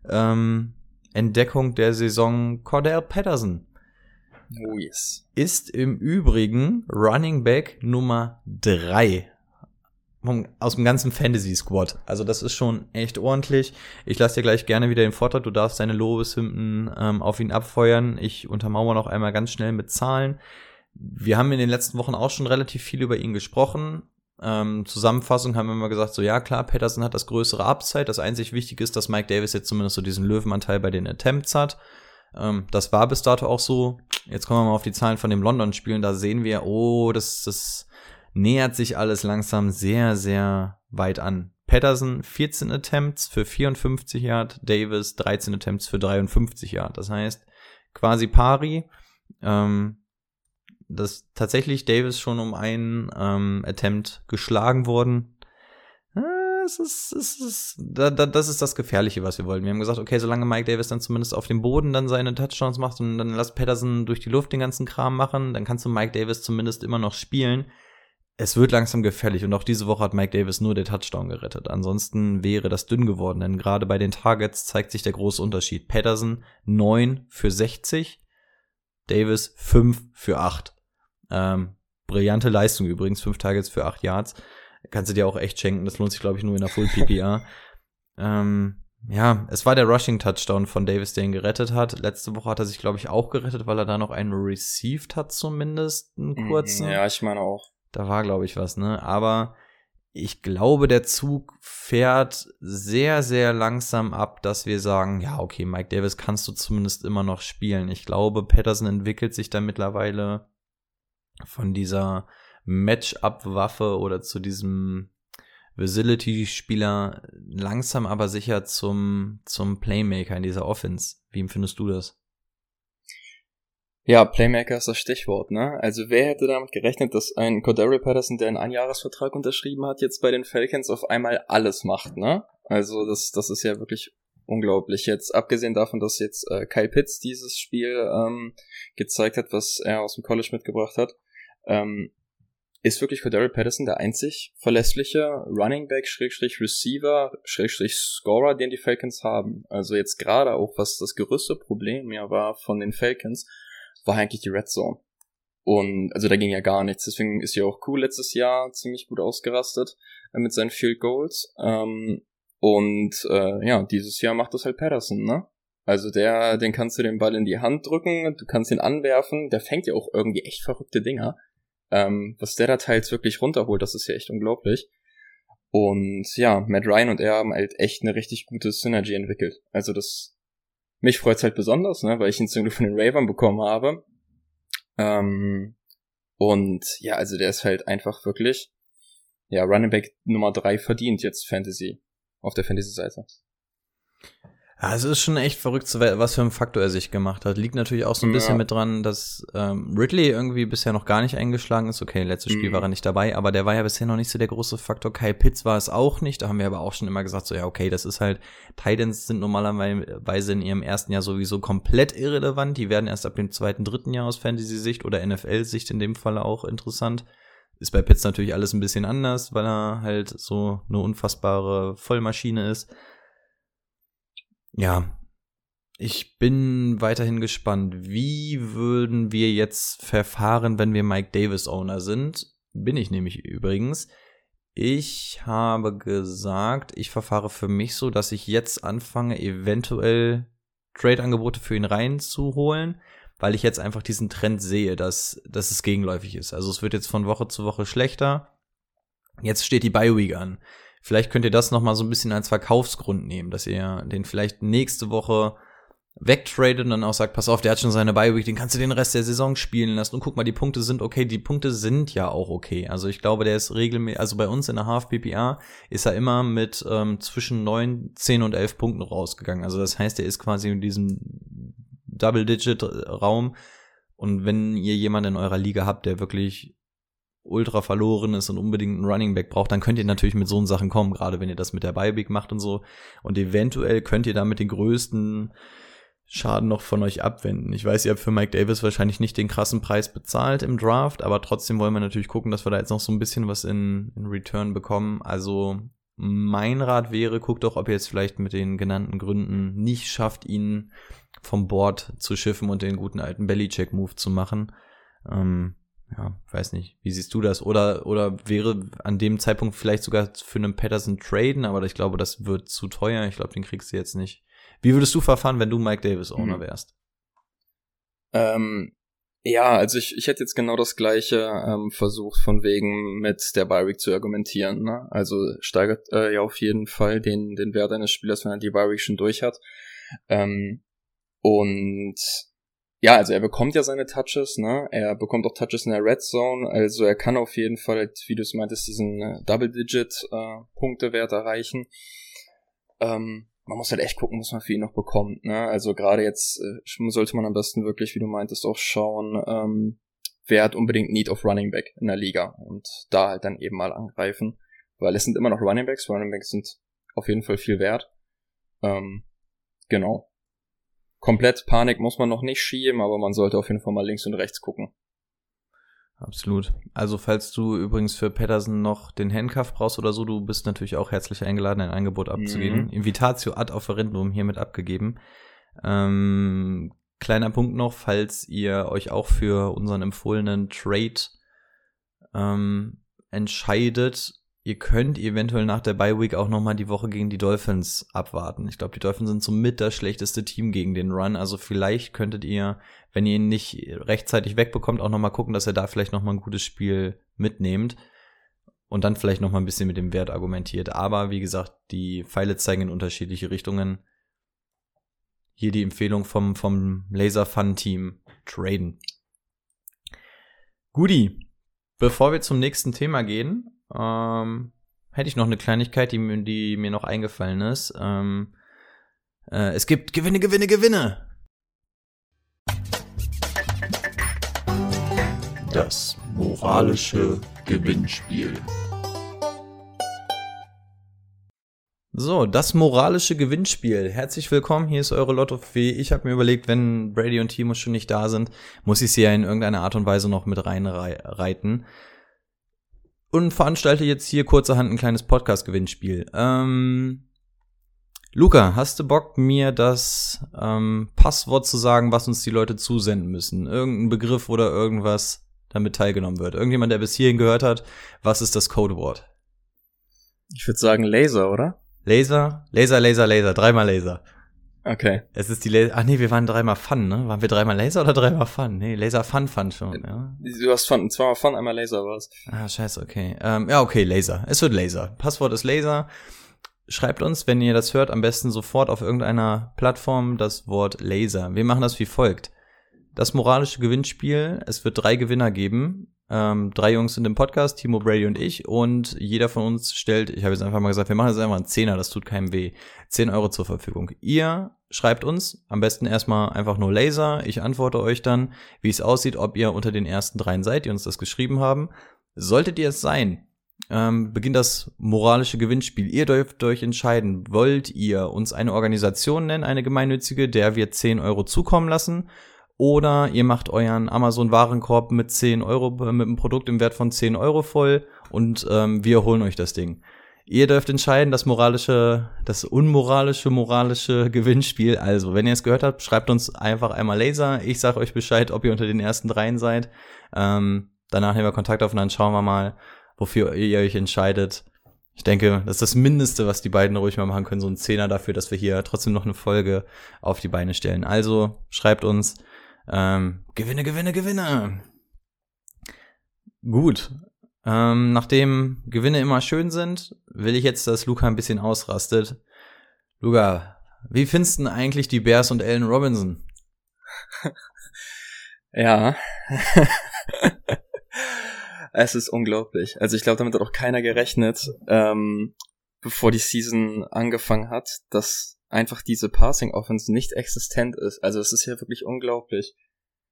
ähm, Entdeckung der Saison Cordell Patterson. Oh yes. Ist im Übrigen Running Back Nummer drei aus dem ganzen Fantasy Squad. Also das ist schon echt ordentlich. Ich lasse dir gleich gerne wieder den Vortrag. Du darfst deine Lobeshymnen ähm, auf ihn abfeuern. Ich untermauere noch einmal ganz schnell mit Zahlen. Wir haben in den letzten Wochen auch schon relativ viel über ihn gesprochen. Ähm, Zusammenfassung haben wir immer gesagt, so ja klar, Patterson hat das größere Upside. Das einzig Wichtige ist, dass Mike Davis jetzt zumindest so diesen Löwenanteil bei den Attempts hat. Ähm, das war bis dato auch so. Jetzt kommen wir mal auf die Zahlen von dem London-Spielen. Da sehen wir, oh, das, das nähert sich alles langsam sehr, sehr weit an. Patterson 14 Attempts für 54 Yard, Davis 13 Attempts für 53 Yard. Das heißt, quasi pari. Ähm, dass tatsächlich Davis schon um einen ähm, Attempt geschlagen worden es ist, es ist, da, da, das ist das Gefährliche, was wir wollen. Wir haben gesagt, okay, solange Mike Davis dann zumindest auf dem Boden dann seine Touchdowns macht und dann lass Patterson durch die Luft den ganzen Kram machen, dann kannst du Mike Davis zumindest immer noch spielen. Es wird langsam gefährlich und auch diese Woche hat Mike Davis nur den Touchdown gerettet. Ansonsten wäre das dünn geworden, denn gerade bei den Targets zeigt sich der große Unterschied. Patterson 9 für 60, Davis 5 für 8. Ähm, brillante Leistung übrigens, 5 Targets für 8 Yards kannst du dir auch echt schenken. Das lohnt sich, glaube ich, nur in der Full PPR. ähm, ja, es war der Rushing Touchdown von Davis, der ihn gerettet hat. Letzte Woche hat er sich, glaube ich, auch gerettet, weil er da noch einen received hat, zumindest einen mhm, kurzen. Ja, ich meine auch. Da war, glaube ich, was, ne? Aber ich glaube, der Zug fährt sehr, sehr langsam ab, dass wir sagen, ja, okay, Mike Davis kannst du zumindest immer noch spielen. Ich glaube, Patterson entwickelt sich da mittlerweile von dieser Matchup-Waffe oder zu diesem Facility-Spieler langsam aber sicher zum, zum Playmaker in dieser Offense. Wie empfindest du das? Ja, Playmaker ist das Stichwort, ne? Also wer hätte damit gerechnet, dass ein Cordero Patterson, der einen Einjahresvertrag unterschrieben hat, jetzt bei den Falcons auf einmal alles macht, ne? Also das, das ist ja wirklich unglaublich. Jetzt abgesehen davon, dass jetzt äh, Kyle Pitts dieses Spiel ähm, gezeigt hat, was er aus dem College mitgebracht hat, ähm, ist wirklich Cordero Patterson der einzig verlässliche Running Back, Schrägstrich Receiver, Schrägstrich Scorer, den die Falcons haben. Also jetzt gerade auch, was das größte Problem ja war von den Falcons, war eigentlich die Red Zone. Und also da ging ja gar nichts. Deswegen ist ja auch cool letztes Jahr ziemlich gut ausgerastet äh, mit seinen Field Goals. Ähm, und äh, ja, dieses Jahr macht das halt Patterson, ne? Also der, den kannst du den Ball in die Hand drücken, du kannst ihn anwerfen, der fängt ja auch irgendwie echt verrückte Dinger. Ähm, was der da teils wirklich runterholt, das ist ja echt unglaublich. Und ja, Matt Ryan und er haben halt echt eine richtig gute Synergy entwickelt. Also das, mich freut's halt besonders, ne, weil ich ihn zum Glück von den Ravern bekommen habe. Ähm, und ja, also der ist halt einfach wirklich, ja, Running Back Nummer drei verdient jetzt Fantasy, auf der Fantasy-Seite. Also es ist schon echt verrückt, was für ein Faktor er sich gemacht hat. Liegt natürlich auch so ein bisschen mit dran, dass ähm, Ridley irgendwie bisher noch gar nicht eingeschlagen ist. Okay, letztes Spiel mhm. war er nicht dabei, aber der war ja bisher noch nicht so der große Faktor. Kai Pitts war es auch nicht. Da haben wir aber auch schon immer gesagt, so ja, okay, das ist halt, Titans sind normalerweise in ihrem ersten Jahr sowieso komplett irrelevant. Die werden erst ab dem zweiten, dritten Jahr aus Fantasy-Sicht oder NFL-Sicht in dem Fall auch interessant. Ist bei Pitts natürlich alles ein bisschen anders, weil er halt so eine unfassbare Vollmaschine ist. Ja, ich bin weiterhin gespannt. Wie würden wir jetzt verfahren, wenn wir Mike Davis Owner sind? Bin ich nämlich übrigens. Ich habe gesagt, ich verfahre für mich so, dass ich jetzt anfange, eventuell Trade-Angebote für ihn reinzuholen, weil ich jetzt einfach diesen Trend sehe, dass, dass es gegenläufig ist. Also es wird jetzt von Woche zu Woche schlechter. Jetzt steht die Bye Week an. Vielleicht könnt ihr das noch mal so ein bisschen als Verkaufsgrund nehmen, dass ihr den vielleicht nächste Woche wegtradet und dann auch sagt, pass auf, der hat schon seine Bye-Week, den kannst du den Rest der Saison spielen lassen und guck mal, die Punkte sind okay, die Punkte sind ja auch okay. Also ich glaube, der ist regelmäßig, also bei uns in der Half PPA ist er immer mit ähm, zwischen neun, zehn und elf Punkten rausgegangen. Also das heißt, er ist quasi in diesem Double-Digit-Raum und wenn ihr jemanden in eurer Liga habt, der wirklich ultra verloren ist und unbedingt einen Running Back braucht, dann könnt ihr natürlich mit so Sachen kommen, gerade wenn ihr das mit der Bye macht und so. Und eventuell könnt ihr damit den größten Schaden noch von euch abwenden. Ich weiß, ihr habt für Mike Davis wahrscheinlich nicht den krassen Preis bezahlt im Draft, aber trotzdem wollen wir natürlich gucken, dass wir da jetzt noch so ein bisschen was in, in Return bekommen. Also mein Rat wäre, guckt doch, ob ihr jetzt vielleicht mit den genannten Gründen nicht schafft, ihn vom Board zu schiffen und den guten alten Bellycheck-Move zu machen. Ähm, ja, weiß nicht. Wie siehst du das? Oder, oder wäre an dem Zeitpunkt vielleicht sogar für einen Patterson traden, aber ich glaube, das wird zu teuer. Ich glaube, den kriegst du jetzt nicht. Wie würdest du verfahren, wenn du Mike Davis Owner mhm. wärst? Ähm, ja, also ich, ich hätte jetzt genau das gleiche ähm, versucht, von wegen mit der Bi-Week zu argumentieren. Ne? Also steigert äh, ja auf jeden Fall den, den Wert eines Spielers, wenn er die Bi-Week schon durch hat. Ähm, und ja, also er bekommt ja seine Touches, ne? Er bekommt auch Touches in der Red Zone, also er kann auf jeden Fall, wie du es meintest, diesen äh, Double-Digit-Punktewert äh, erreichen. Ähm, man muss halt echt gucken, was man für ihn noch bekommt, ne? Also gerade jetzt äh, sollte man am besten wirklich, wie du meintest, auch schauen, ähm, wer hat unbedingt Need of Running Back in der Liga und da halt dann eben mal angreifen, weil es sind immer noch Running Backs, Running Backs sind auf jeden Fall viel wert. Ähm, genau komplett Panik muss man noch nicht schieben, aber man sollte auf jeden Fall mal links und rechts gucken. Absolut. Also falls du übrigens für Patterson noch den Handcuff brauchst oder so, du bist natürlich auch herzlich eingeladen, ein Angebot abzugeben. Mhm. Invitatio ad offerendum hiermit abgegeben. Ähm, kleiner Punkt noch, falls ihr euch auch für unseren empfohlenen Trade ähm, entscheidet, ihr könnt eventuell nach der Bye Week auch noch mal die Woche gegen die Dolphins abwarten. Ich glaube, die Dolphins sind somit das schlechteste Team gegen den Run. Also vielleicht könntet ihr, wenn ihr ihn nicht rechtzeitig wegbekommt, auch noch mal gucken, dass ihr da vielleicht noch mal ein gutes Spiel mitnehmt und dann vielleicht noch mal ein bisschen mit dem Wert argumentiert. Aber wie gesagt, die Pfeile zeigen in unterschiedliche Richtungen. Hier die Empfehlung vom vom Laser Fun Team traden. Guti, bevor wir zum nächsten Thema gehen, ähm, hätte ich noch eine Kleinigkeit, die, die mir noch eingefallen ist. Ähm, äh, es gibt Gewinne, Gewinne, Gewinne. Das moralische Gewinnspiel. So, das moralische Gewinnspiel. Herzlich willkommen, hier ist eure Lottofee. Ich habe mir überlegt, wenn Brady und Timo schon nicht da sind, muss ich sie ja in irgendeiner Art und Weise noch mit reinreiten und veranstalte jetzt hier kurzerhand ein kleines Podcast-Gewinnspiel. Ähm, Luca, hast du Bock, mir das ähm, Passwort zu sagen, was uns die Leute zusenden müssen? Irgendein Begriff oder irgendwas, damit teilgenommen wird? Irgendjemand, der bis hierhin gehört hat, was ist das Codewort? Ich würde sagen Laser, oder? Laser, Laser, Laser, Laser, dreimal Laser. Okay. Es ist die Laser. Ach nee, wir waren dreimal Fun, ne? Waren wir dreimal Laser oder dreimal Fun? Nee, Laser Fun Fun schon, ja. Du hast Fun, zweimal Fun, einmal Laser war's. Ah, scheiße, okay. Ähm, ja, okay, Laser. Es wird Laser. Passwort ist Laser. Schreibt uns, wenn ihr das hört, am besten sofort auf irgendeiner Plattform das Wort Laser. Wir machen das wie folgt. Das moralische Gewinnspiel, es wird drei Gewinner geben. Ähm, drei Jungs in dem Podcast, Timo Brady und ich. Und jeder von uns stellt, ich habe jetzt einfach mal gesagt, wir machen jetzt einfach einen Zehner, das tut keinem weh. Zehn Euro zur Verfügung. Ihr schreibt uns, am besten erstmal einfach nur Laser. Ich antworte euch dann, wie es aussieht, ob ihr unter den ersten dreien seid, die uns das geschrieben haben. Solltet ihr es sein, ähm, beginnt das moralische Gewinnspiel. Ihr dürft euch entscheiden, wollt ihr uns eine Organisation nennen, eine gemeinnützige, der wir 10 Euro zukommen lassen oder ihr macht euren Amazon-Warenkorb mit 10 Euro, mit einem Produkt im Wert von 10 Euro voll und ähm, wir holen euch das Ding. Ihr dürft entscheiden, das moralische, das unmoralische, moralische Gewinnspiel. Also, wenn ihr es gehört habt, schreibt uns einfach einmal Laser. Ich sag euch Bescheid, ob ihr unter den ersten dreien seid. Ähm, danach nehmen wir Kontakt auf und dann schauen wir mal, wofür ihr euch entscheidet. Ich denke, das ist das Mindeste, was die beiden ruhig mal machen können. So ein Zehner dafür, dass wir hier trotzdem noch eine Folge auf die Beine stellen. Also, schreibt uns. Ähm, gewinne, gewinne, gewinne. Gut. Ähm, nachdem Gewinne immer schön sind, will ich jetzt, dass Luca ein bisschen ausrastet. Luca, wie findest du eigentlich die Bears und Allen Robinson? ja. es ist unglaublich. Also ich glaube, damit hat auch keiner gerechnet, ähm, bevor die Season angefangen hat, dass einfach diese Passing Offense nicht existent ist. Also es ist ja wirklich unglaublich.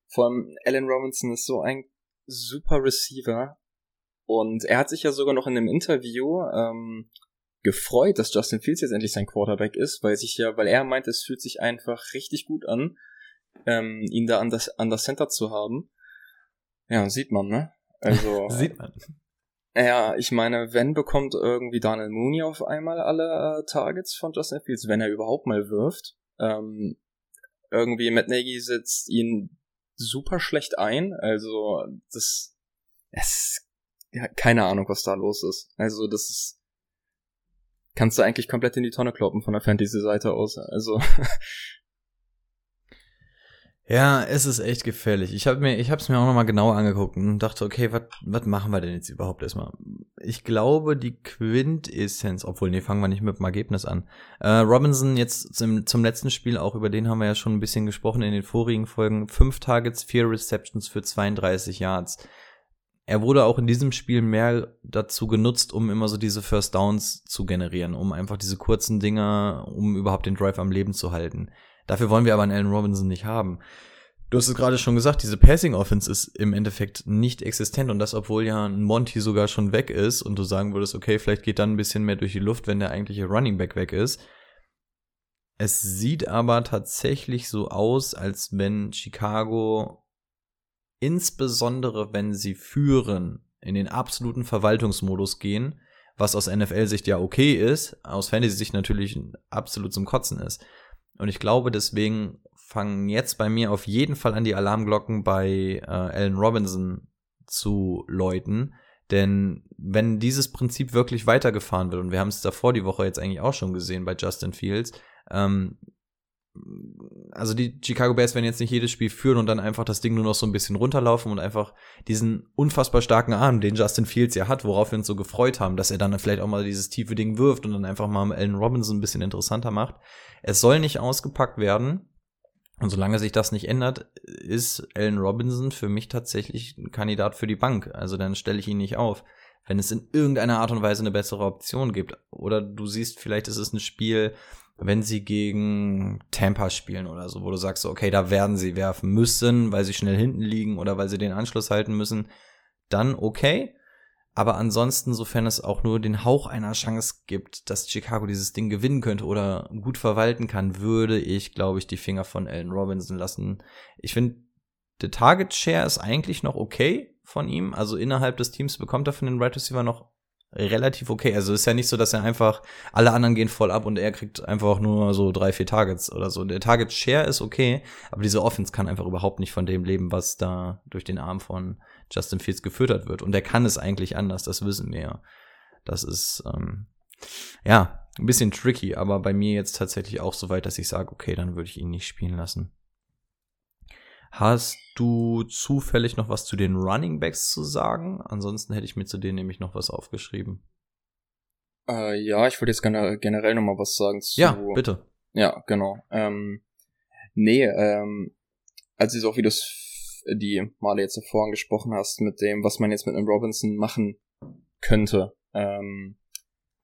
Vor allem Allen Robinson ist so ein super Receiver und er hat sich ja sogar noch in einem Interview ähm, gefreut, dass Justin Fields jetzt endlich sein Quarterback ist, weil sich ja, weil er meint, es fühlt sich einfach richtig gut an, ähm, ihn da an das, an das Center zu haben. Ja, sieht man, ne? Also. sieht man. Ja, ich meine, wenn bekommt irgendwie Daniel Mooney auf einmal alle äh, Targets von Justin Fields, wenn er überhaupt mal wirft. Ähm, irgendwie Matt Nagy setzt ihn super schlecht ein, also das es ja, keine Ahnung, was da los ist. Also das ist kannst du eigentlich komplett in die Tonne kloppen von der Fantasy-Seite aus. Also Ja, es ist echt gefährlich. Ich habe mir, ich habe es mir auch nochmal genauer angeguckt und dachte, okay, was machen wir denn jetzt überhaupt erstmal? Ich glaube, die Quintessenz, obwohl, nee, fangen wir nicht mit dem Ergebnis an. Äh, Robinson jetzt zum, zum letzten Spiel, auch über den haben wir ja schon ein bisschen gesprochen in den vorigen Folgen. Fünf Targets, vier Receptions für 32 Yards. Er wurde auch in diesem Spiel mehr dazu genutzt, um immer so diese First Downs zu generieren, um einfach diese kurzen Dinger, um überhaupt den Drive am Leben zu halten. Dafür wollen wir aber einen Allen Robinson nicht haben. Du hast es gerade schon gesagt, diese Passing Offense ist im Endeffekt nicht existent und das, obwohl ja ein Monty sogar schon weg ist und du sagen würdest, okay, vielleicht geht dann ein bisschen mehr durch die Luft, wenn der eigentliche Running Back weg ist. Es sieht aber tatsächlich so aus, als wenn Chicago insbesondere wenn sie führen, in den absoluten Verwaltungsmodus gehen, was aus NFL-Sicht ja okay ist, aus Fantasy-Sicht natürlich absolut zum Kotzen ist. Und ich glaube, deswegen fangen jetzt bei mir auf jeden Fall an, die Alarmglocken bei äh, Allen Robinson zu läuten. Denn wenn dieses Prinzip wirklich weitergefahren wird, und wir haben es davor die Woche jetzt eigentlich auch schon gesehen bei Justin Fields, ähm, also die Chicago Bears werden jetzt nicht jedes Spiel führen und dann einfach das Ding nur noch so ein bisschen runterlaufen und einfach diesen unfassbar starken Arm, den Justin Fields ja hat, worauf wir uns so gefreut haben, dass er dann vielleicht auch mal dieses tiefe Ding wirft und dann einfach mal Allen Robinson ein bisschen interessanter macht. Es soll nicht ausgepackt werden. Und solange sich das nicht ändert, ist Allen Robinson für mich tatsächlich ein Kandidat für die Bank. Also dann stelle ich ihn nicht auf. Wenn es in irgendeiner Art und Weise eine bessere Option gibt. Oder du siehst, vielleicht ist es ein Spiel, wenn sie gegen Tampa spielen oder so, wo du sagst, okay, da werden sie werfen müssen, weil sie schnell hinten liegen oder weil sie den Anschluss halten müssen, dann okay. Aber ansonsten, sofern es auch nur den Hauch einer Chance gibt, dass Chicago dieses Ding gewinnen könnte oder gut verwalten kann, würde ich, glaube ich, die Finger von Allen Robinson lassen. Ich finde, der Target Share ist eigentlich noch okay von ihm. Also innerhalb des Teams bekommt er von den Right Receiver noch relativ okay. Also ist ja nicht so, dass er einfach, alle anderen gehen voll ab und er kriegt einfach nur so drei, vier Targets oder so. Der Target Share ist okay, aber diese Offense kann einfach überhaupt nicht von dem leben, was da durch den Arm von Justin Fields gefüttert wird. Und der kann es eigentlich anders, das wissen wir ja. Das ist, ähm, ja, ein bisschen tricky, aber bei mir jetzt tatsächlich auch so weit, dass ich sage, okay, dann würde ich ihn nicht spielen lassen. Hast du zufällig noch was zu den Running Backs zu sagen? Ansonsten hätte ich mir zu denen nämlich noch was aufgeschrieben. Äh, ja, ich würde jetzt gerne generell noch mal was sagen zu. Ja, bitte. Ja, genau. Ähm, nee, ähm, also ist auch wie du es die Male jetzt davor angesprochen hast, mit dem, was man jetzt mit einem Robinson machen könnte. Ähm,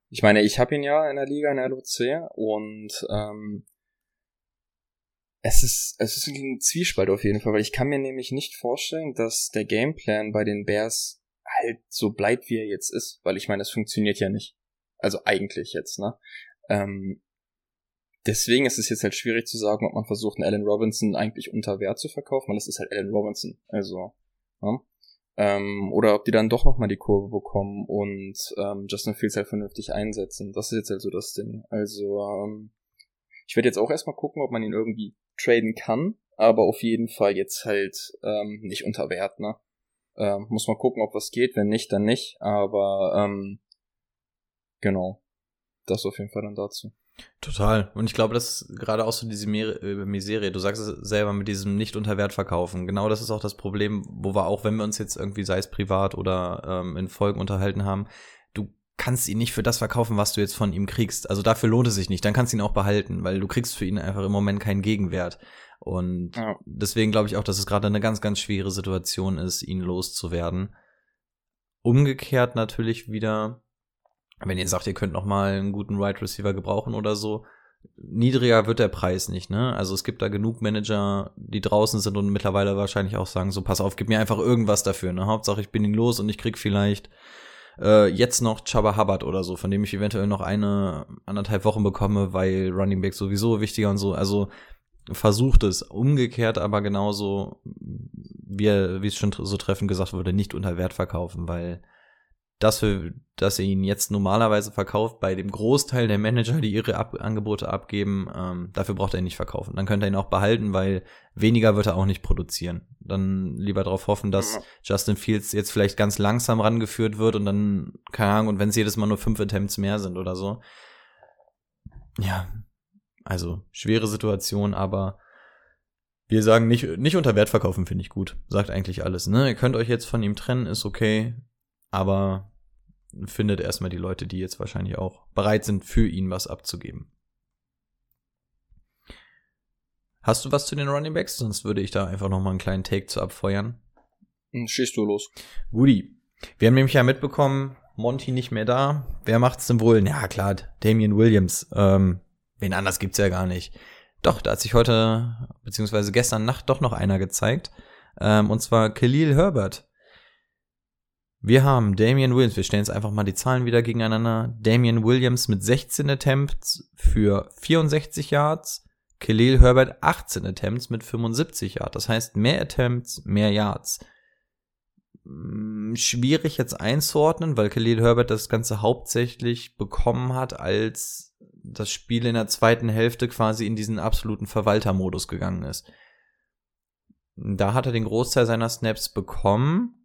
ich meine, ich habe ihn ja in der Liga in der LOC und ähm, es ist, es ist ein Zwiespalt auf jeden Fall, weil ich kann mir nämlich nicht vorstellen, dass der Gameplan bei den Bears halt so bleibt, wie er jetzt ist, weil ich meine, es funktioniert ja nicht. Also eigentlich jetzt, ne? Ähm, deswegen ist es jetzt halt schwierig zu sagen, ob man versucht, einen Allen Robinson eigentlich unter Wert zu verkaufen, weil es ist halt Allen Robinson. Also, ja? ähm, oder ob die dann doch nochmal die Kurve bekommen und ähm, Justin Fields halt vernünftig einsetzen. Das ist jetzt halt so das Ding. Also, ähm, ich werde jetzt auch erstmal gucken, ob man ihn irgendwie traden kann, aber auf jeden Fall jetzt halt ähm, nicht unter Wert, ne? Ähm, muss man gucken, ob was geht. Wenn nicht, dann nicht. Aber ähm, genau. Das auf jeden Fall dann dazu. Total. Und ich glaube, das ist gerade auch so diese äh, Miserie. Du sagst es selber mit diesem nicht unter Wert verkaufen. Genau das ist auch das Problem, wo wir auch, wenn wir uns jetzt irgendwie, sei es privat oder ähm, in Folgen unterhalten haben, du kannst ihn nicht für das verkaufen, was du jetzt von ihm kriegst. Also dafür lohnt es sich nicht. Dann kannst du ihn auch behalten, weil du kriegst für ihn einfach im Moment keinen Gegenwert. Und ja. deswegen glaube ich auch, dass es gerade eine ganz, ganz schwere Situation ist, ihn loszuwerden. Umgekehrt natürlich wieder wenn ihr sagt, ihr könnt noch mal einen guten Wide right Receiver gebrauchen oder so, niedriger wird der Preis nicht, ne? Also es gibt da genug Manager, die draußen sind und mittlerweile wahrscheinlich auch sagen, so pass auf, gib mir einfach irgendwas dafür, ne? Hauptsache ich bin ihn los und ich krieg vielleicht äh, jetzt noch Chubba Hubbard oder so, von dem ich eventuell noch eine anderthalb Wochen bekomme, weil Running Back sowieso wichtiger und so. Also versucht es umgekehrt, aber genauso wie, wie es schon so treffend gesagt wurde, nicht unter Wert verkaufen, weil dass, wir, dass ihr ihn jetzt normalerweise verkauft bei dem Großteil der Manager, die ihre Ab Angebote abgeben, ähm, dafür braucht er ihn nicht verkaufen. Dann könnt ihr ihn auch behalten, weil weniger wird er auch nicht produzieren. Dann lieber darauf hoffen, dass Justin Fields jetzt vielleicht ganz langsam rangeführt wird und dann, keine Ahnung, und wenn es jedes Mal nur fünf Attempts mehr sind oder so. Ja, also schwere Situation, aber wir sagen nicht, nicht unter Wert verkaufen, finde ich gut. Sagt eigentlich alles, ne? Ihr könnt euch jetzt von ihm trennen, ist okay aber findet erstmal die Leute, die jetzt wahrscheinlich auch bereit sind, für ihn was abzugeben. Hast du was zu den Running Backs? Sonst würde ich da einfach noch mal einen kleinen Take zu abfeuern. Hm, schießt du los. Guti. Wir haben nämlich ja mitbekommen, Monty nicht mehr da. Wer macht's denn wohl? Ja, klar, Damian Williams. Ähm, wen anders gibt's ja gar nicht. Doch, da hat sich heute, beziehungsweise gestern Nacht doch noch einer gezeigt. Ähm, und zwar Khalil Herbert. Wir haben Damian Williams, wir stellen jetzt einfach mal die Zahlen wieder gegeneinander. Damian Williams mit 16 Attempts für 64 Yards, Khalil Herbert 18 Attempts mit 75 Yards. Das heißt, mehr Attempts, mehr Yards. Hm, schwierig jetzt einzuordnen, weil Khalil Herbert das Ganze hauptsächlich bekommen hat, als das Spiel in der zweiten Hälfte quasi in diesen absoluten Verwaltermodus gegangen ist. Da hat er den Großteil seiner Snaps bekommen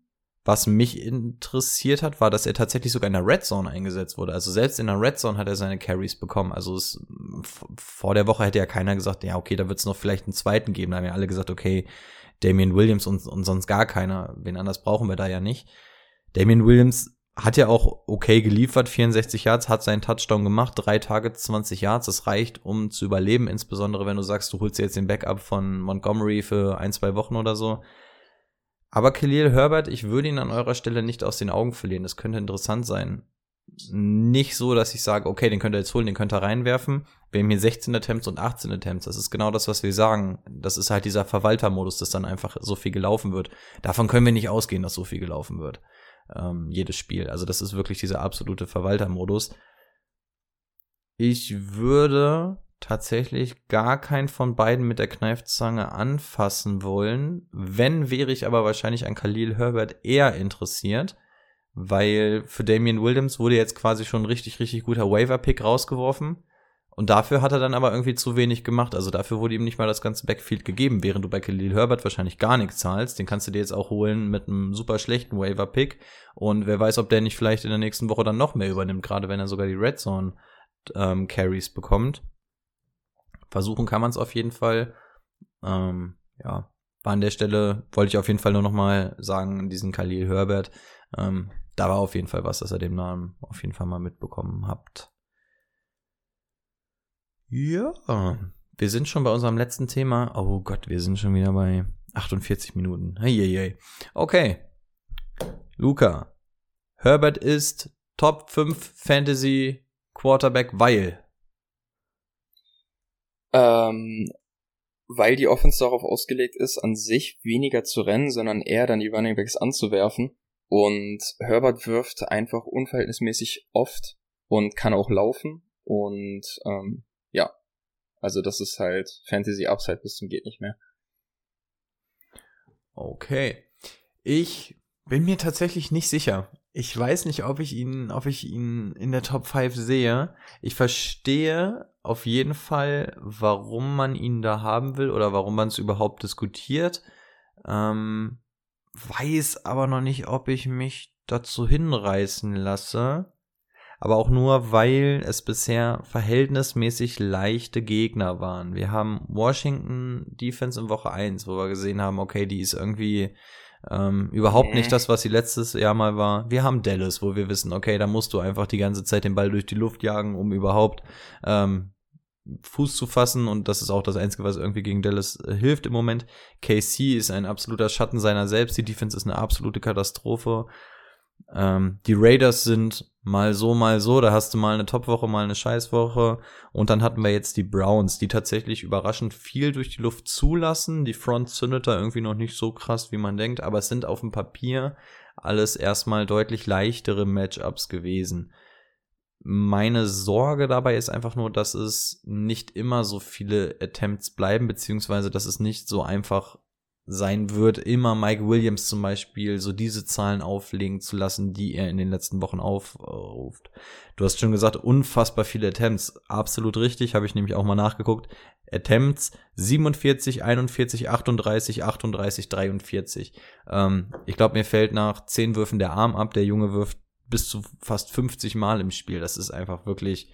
was mich interessiert hat, war, dass er tatsächlich sogar in der Red Zone eingesetzt wurde. Also selbst in der Red Zone hat er seine Carries bekommen. Also es, vor der Woche hätte ja keiner gesagt, ja, okay, da wird es noch vielleicht einen zweiten geben. Da haben ja alle gesagt, okay, Damian Williams und, und sonst gar keiner. Wen anders brauchen wir da ja nicht. Damian Williams hat ja auch okay geliefert, 64 Yards, hat seinen Touchdown gemacht, drei Tage 20 Yards, das reicht, um zu überleben, insbesondere wenn du sagst, du holst jetzt den Backup von Montgomery für ein, zwei Wochen oder so aber Khalil Herbert, ich würde ihn an eurer Stelle nicht aus den Augen verlieren. Das könnte interessant sein. Nicht so, dass ich sage, okay, den könnt ihr jetzt holen, den könnt ihr reinwerfen. Wir haben hier 16 Attempts und 18 Attempts. Das ist genau das, was wir sagen. Das ist halt dieser Verwaltermodus, dass dann einfach so viel gelaufen wird. Davon können wir nicht ausgehen, dass so viel gelaufen wird. Ähm, jedes Spiel. Also das ist wirklich dieser absolute Verwaltermodus. Ich würde tatsächlich gar keinen von beiden mit der Kneifzange anfassen wollen. Wenn, wäre ich aber wahrscheinlich an Khalil Herbert eher interessiert, weil für Damian Williams wurde jetzt quasi schon ein richtig, richtig guter Waiver-Pick rausgeworfen. Und dafür hat er dann aber irgendwie zu wenig gemacht. Also dafür wurde ihm nicht mal das ganze Backfield gegeben, während du bei Khalil Herbert wahrscheinlich gar nichts zahlst. Den kannst du dir jetzt auch holen mit einem super schlechten Waiver-Pick. Und wer weiß, ob der nicht vielleicht in der nächsten Woche dann noch mehr übernimmt, gerade wenn er sogar die Red Zone ähm, Carries bekommt versuchen kann man es auf jeden Fall. Ähm, ja, war an der Stelle, wollte ich auf jeden Fall nur noch mal sagen, diesen Khalil Herbert, ähm, da war auf jeden Fall was, dass ihr den Namen auf jeden Fall mal mitbekommen habt. Ja, wir sind schon bei unserem letzten Thema. Oh Gott, wir sind schon wieder bei 48 Minuten. Hey, hey, hey. Okay. Luca. Herbert ist Top 5 Fantasy Quarterback, weil. Ähm, weil die Offense darauf ausgelegt ist, an sich weniger zu rennen, sondern eher dann die Running Backs anzuwerfen. Und Herbert wirft einfach unverhältnismäßig oft und kann auch laufen. Und ähm, ja, also das ist halt Fantasy Upside bis zum geht nicht mehr. Okay. Ich bin mir tatsächlich nicht sicher. Ich weiß nicht, ob ich ihn, ob ich ihn in der Top 5 sehe. Ich verstehe auf jeden Fall, warum man ihn da haben will oder warum man es überhaupt diskutiert. Ähm, weiß aber noch nicht, ob ich mich dazu hinreißen lasse. Aber auch nur, weil es bisher verhältnismäßig leichte Gegner waren. Wir haben Washington Defense in Woche 1, wo wir gesehen haben, okay, die ist irgendwie ähm, überhaupt mhm. nicht das, was sie letztes Jahr mal war. Wir haben Dallas, wo wir wissen, okay, da musst du einfach die ganze Zeit den Ball durch die Luft jagen, um überhaupt ähm, Fuß zu fassen und das ist auch das Einzige, was irgendwie gegen Dallas äh, hilft im Moment. KC ist ein absoluter Schatten seiner selbst, die Defense ist eine absolute Katastrophe. Ähm, die Raiders sind mal so, mal so, da hast du mal eine Topwoche, mal eine Scheißwoche und dann hatten wir jetzt die Browns, die tatsächlich überraschend viel durch die Luft zulassen. Die Front zündet da irgendwie noch nicht so krass, wie man denkt, aber es sind auf dem Papier alles erstmal deutlich leichtere Matchups gewesen. Meine Sorge dabei ist einfach nur, dass es nicht immer so viele Attempts bleiben, beziehungsweise dass es nicht so einfach sein wird, immer Mike Williams zum Beispiel so diese Zahlen auflegen zu lassen, die er in den letzten Wochen aufruft. Du hast schon gesagt, unfassbar viele Attempts. Absolut richtig, habe ich nämlich auch mal nachgeguckt. Attempts 47, 41, 38, 38, 43. Ähm, ich glaube, mir fällt nach 10 Würfen der Arm ab. Der Junge wirft bis zu fast 50 Mal im Spiel. Das ist einfach wirklich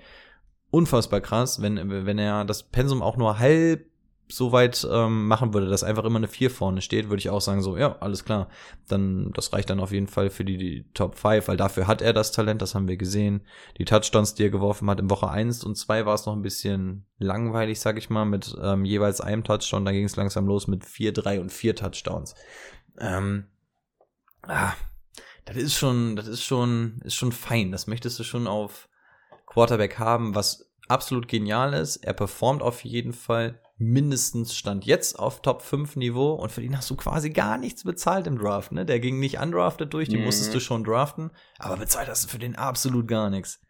unfassbar krass, wenn, wenn er das Pensum auch nur halb so weit ähm, machen würde, dass einfach immer eine 4 vorne steht, würde ich auch sagen, so, ja, alles klar. Dann, das reicht dann auf jeden Fall für die, die Top 5, weil dafür hat er das Talent, das haben wir gesehen. Die Touchdowns, die er geworfen hat in Woche 1 und 2 war es noch ein bisschen langweilig, sag ich mal, mit ähm, jeweils einem Touchdown. Da ging es langsam los mit 4, 3 und 4 Touchdowns. Ähm, ah, das ist schon, das ist schon, ist schon fein. Das möchtest du schon auf Quarterback haben, was absolut genial ist. Er performt auf jeden Fall mindestens stand jetzt auf Top 5 Niveau und für den hast du quasi gar nichts bezahlt im Draft, ne? Der ging nicht undrafted durch, die mhm. musstest du schon draften, aber bezahlt hast du für den absolut gar nichts.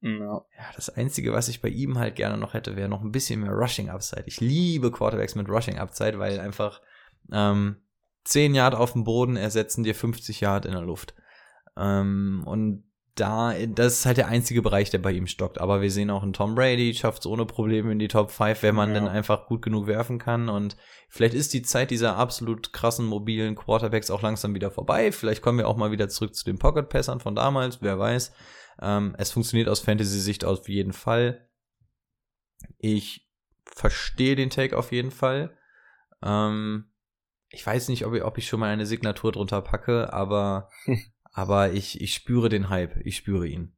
No. Ja, das Einzige, was ich bei ihm halt gerne noch hätte, wäre noch ein bisschen mehr Rushing Upside. Ich liebe Quarterbacks mit Rushing Upside, weil einfach ähm, 10 Yard auf dem Boden ersetzen dir 50 Yard in der Luft. Ähm, und da, das ist halt der einzige Bereich, der bei ihm stockt. Aber wir sehen auch einen Tom Brady, schafft es ohne Probleme in die Top 5, wenn man ja. dann einfach gut genug werfen kann. Und vielleicht ist die Zeit dieser absolut krassen mobilen Quarterbacks auch langsam wieder vorbei. Vielleicht kommen wir auch mal wieder zurück zu den Pocket-Passern von damals, wer weiß. Ähm, es funktioniert aus Fantasy-Sicht auf jeden Fall. Ich verstehe den Take auf jeden Fall. Ähm, ich weiß nicht, ob ich, ob ich schon mal eine Signatur drunter packe, aber Aber ich, ich spüre den Hype. Ich spüre ihn.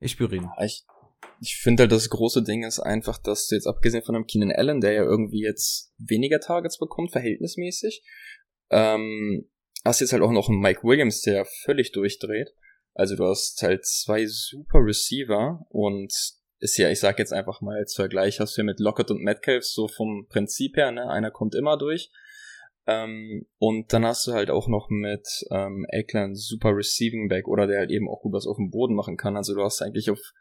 Ich spüre ihn. Ich, ich finde halt, das große Ding ist einfach, dass du jetzt abgesehen von einem Keenan Allen, der ja irgendwie jetzt weniger Targets bekommt, verhältnismäßig, ähm, hast jetzt halt auch noch einen Mike Williams, der völlig durchdreht. Also du hast halt zwei super Receiver und ist ja, ich sag jetzt einfach mal als Vergleich, hast du ja mit Lockett und Metcalf so vom Prinzip her, ne, einer kommt immer durch. Ähm, und dann hast du halt auch noch mit ähm, Eckler super Receiving Back oder der halt eben auch gut was auf dem Boden machen kann. Also du hast eigentlich auf,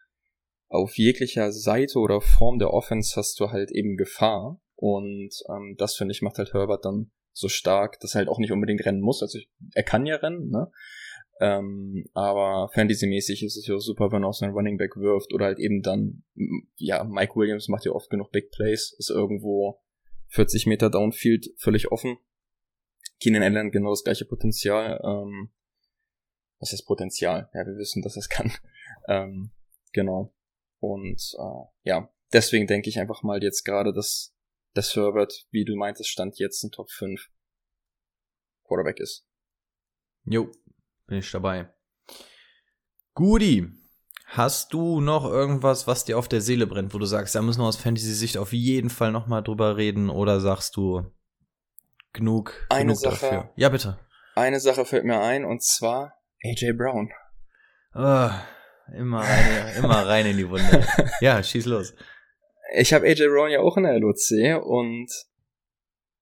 auf jeglicher Seite oder Form der Offense hast du halt eben Gefahr. Und ähm, das finde ich macht halt Herbert dann so stark, dass er halt auch nicht unbedingt rennen muss. Also ich, er kann ja rennen, ne? Ähm, aber Fantasy-mäßig ist es ja auch super, wenn er auch seinen Running Back wirft oder halt eben dann, ja, Mike Williams macht ja oft genug Big Plays, ist irgendwo 40 Meter Downfield völlig offen Keenan Allen genau das gleiche Potenzial. Ähm, was ist Potenzial? Ja, wir wissen, dass es kann. ähm, genau. Und äh, ja, deswegen denke ich einfach mal jetzt gerade, dass das Herbert, wie du meintest, stand jetzt in Top 5 Quarterback ist. Jo, bin ich dabei. Gudi, hast du noch irgendwas, was dir auf der Seele brennt, wo du sagst, da müssen wir aus Fantasy-Sicht auf jeden Fall nochmal drüber reden oder sagst du, genug, Eine genug Sache- dafür. Ja, bitte. Eine Sache fällt mir ein und zwar AJ Brown. Ah, immer rein, immer rein in die Wunde. Ja, schieß los. Ich habe AJ Brown ja auch in der LOC und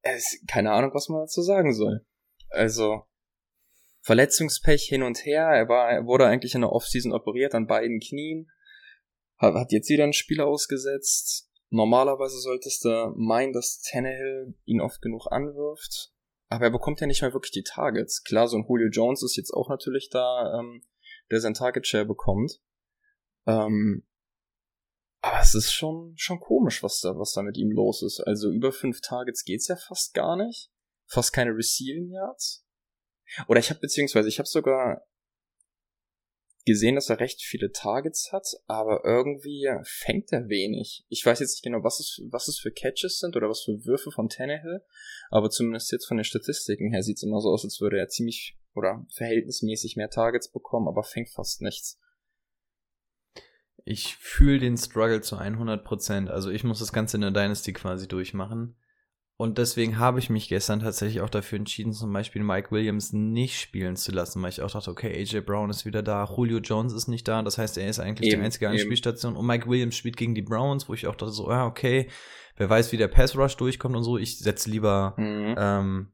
es keine Ahnung, was man dazu sagen soll. Also Verletzungspech hin und her. Er war, er wurde eigentlich in der Offseason operiert an beiden Knien. Hat, hat jetzt wieder ein Spiel ausgesetzt. Normalerweise solltest du meinen, dass Tannehill ihn oft genug anwirft. Aber er bekommt ja nicht mehr wirklich die Targets. Klar, so ein Julio Jones ist jetzt auch natürlich da, ähm, der sein Target Share bekommt. Ähm, aber es ist schon, schon komisch, was da, was da mit ihm los ist. Also über fünf Targets geht's ja fast gar nicht. Fast keine Receiving Yards. Oder ich habe beziehungsweise, ich habe sogar gesehen, dass er recht viele Targets hat, aber irgendwie fängt er wenig. Ich weiß jetzt nicht genau, was es, was es für Catches sind oder was für Würfe von Tannehill, aber zumindest jetzt von den Statistiken her sieht's immer so aus, als würde er ziemlich oder verhältnismäßig mehr Targets bekommen, aber fängt fast nichts. Ich fühle den Struggle zu 100%. Also ich muss das Ganze in der Dynasty quasi durchmachen. Und deswegen habe ich mich gestern tatsächlich auch dafür entschieden, zum Beispiel Mike Williams nicht spielen zu lassen, weil ich auch dachte, okay, AJ Brown ist wieder da, Julio Jones ist nicht da, das heißt, er ist eigentlich Eben, die einzige eben. Anspielstation und Mike Williams spielt gegen die Browns, wo ich auch dachte so, ja, okay, wer weiß, wie der Pass Rush durchkommt und so, ich setze lieber Mhm. ähm,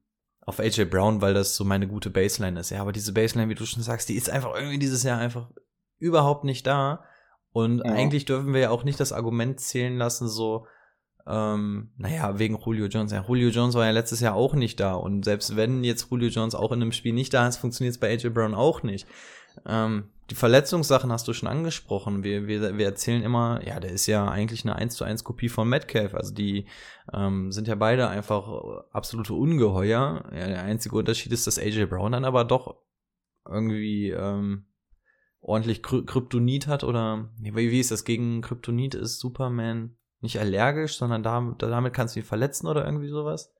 auf AJ Brown, weil das so meine gute Baseline ist. Ja, aber diese Baseline, wie du schon sagst, die ist einfach irgendwie dieses Jahr einfach überhaupt nicht da. Und Ja. eigentlich dürfen wir ja auch nicht das Argument zählen lassen, so, ähm, naja, wegen Julio Jones. Ja, Julio Jones war ja letztes Jahr auch nicht da. Und selbst wenn jetzt Julio Jones auch in einem Spiel nicht da ist, funktioniert es bei AJ Brown auch nicht. Ähm, die Verletzungssachen hast du schon angesprochen. Wir, wir, wir erzählen immer, ja, der ist ja eigentlich eine 1 zu 1 Kopie von Metcalf. Also die ähm, sind ja beide einfach absolute Ungeheuer. Ja, der einzige Unterschied ist, dass AJ Brown dann aber doch irgendwie ähm, ordentlich Kry Kryptonit hat oder wie wie ist das gegen Kryptonit ist Superman nicht allergisch, sondern da, damit kannst du ihn verletzen oder irgendwie sowas?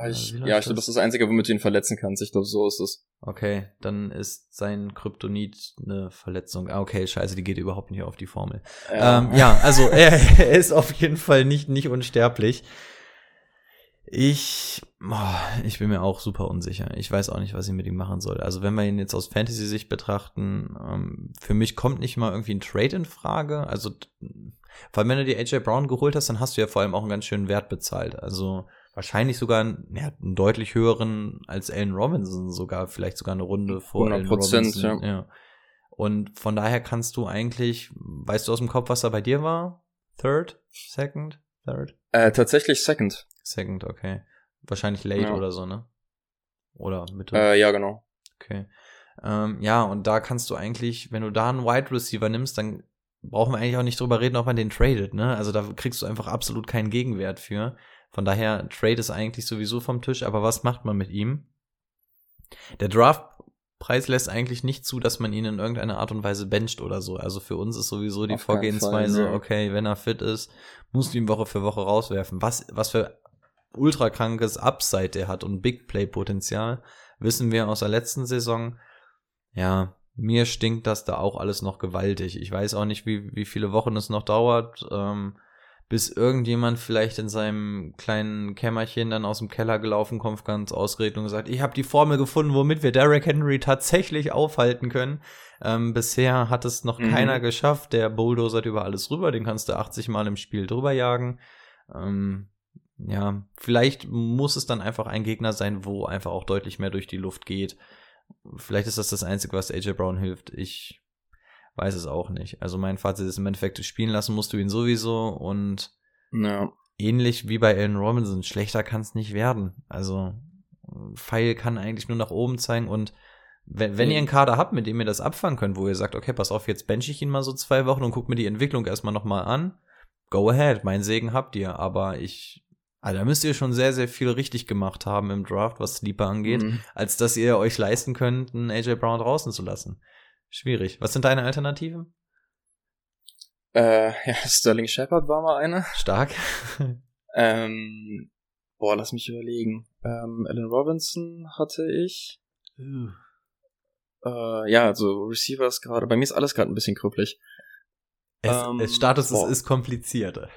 Ja, ich, läuft ja, ich glaube, das? das ist das Einzige, womit du ihn verletzen kannst. Ich glaube, so ist es. Okay, dann ist sein Kryptonit eine Verletzung. Ah, okay, scheiße, die geht überhaupt nicht auf die Formel. Ja, ähm, ja also er, er ist auf jeden Fall nicht, nicht unsterblich. Ich, oh, ich bin mir auch super unsicher. Ich weiß auch nicht, was ich mit ihm machen soll. Also wenn wir ihn jetzt aus Fantasy-Sicht betrachten, ähm, für mich kommt nicht mal irgendwie ein Trade in Frage. Also vor allem, wenn du die AJ Brown geholt hast, dann hast du ja vor allem auch einen ganz schönen Wert bezahlt. Also wahrscheinlich sogar einen, ja, einen deutlich höheren als Allen Robinson, sogar vielleicht sogar eine Runde vor 100%, Allen Robinson. ja. ja. Und von daher kannst du eigentlich, weißt du aus dem Kopf, was da bei dir war? Third? Second? Third? Äh, tatsächlich Second. Second, okay. Wahrscheinlich late Ja. oder so, ne? Oder Mitte. Äh, ja, genau. Okay. Ähm, ja, und da kannst du eigentlich, wenn du da einen Wide Receiver nimmst, dann brauchen wir eigentlich auch nicht drüber reden, ob man den tradet, ne? Also da kriegst du einfach absolut keinen Gegenwert für. Von daher, Trade ist eigentlich sowieso vom Tisch, aber was macht man mit ihm? Der Draftpreis lässt eigentlich nicht zu, dass man ihn in irgendeiner Art und Weise bencht oder so. Also für uns ist sowieso die Auf Vorgehensweise, Fall, ne. okay, wenn er fit ist, musst du ihn Woche für Woche rauswerfen. Was, was für ultra krankes Upside der hat und Big Play Potenzial, wissen wir aus der letzten Saison. Ja, mir stinkt das da auch alles noch gewaltig. Ich weiß auch nicht, wie, wie viele Wochen es noch dauert, ähm, bis irgendjemand vielleicht in seinem kleinen Kämmerchen dann aus dem Keller gelaufen kommt, ganz ausredet und gesagt, ich habe die Formel gefunden, womit wir Derrick Henry tatsächlich aufhalten können. Ähm, bisher hat es noch Mhm. keiner geschafft. Der bulldozert über alles rüber, den kannst du 80 Mal im Spiel drüber jagen. Ähm, ja, vielleicht muss es dann einfach ein Gegner sein, wo einfach auch deutlich mehr durch die Luft geht. Vielleicht ist das das Einzige, was AJ Brown hilft. Ich weiß es auch nicht. Also mein Fazit ist im Endeffekt, spielen lassen musst du ihn sowieso und Ja. ähnlich wie bei Allen Robinson, schlechter kann es nicht werden. Also Pfeil kann eigentlich nur nach oben zeigen und wenn, wenn ihr einen Kader habt, mit dem ihr das abfangen könnt, wo ihr sagt, okay, pass auf, jetzt bench ich ihn mal so zwei Wochen und guck mir die Entwicklung erstmal nochmal an, go ahead, mein Segen habt ihr, aber ich, also da müsst ihr schon sehr, sehr viel richtig gemacht haben im Draft, was Sleeper angeht, Mhm. als dass ihr euch leisten könnt, einen AJ Brown draußen zu lassen. Schwierig. Was sind deine Alternativen? Äh, ja, Sterling Shepard war mal eine. Stark. Ähm, boah, lass mich überlegen. Ähm, Alan Robinson hatte ich. Äh, ja, also Receivers gerade. Bei mir ist alles gerade ein bisschen krüppelig. Es, Ähm, Status ist, ist kompliziert.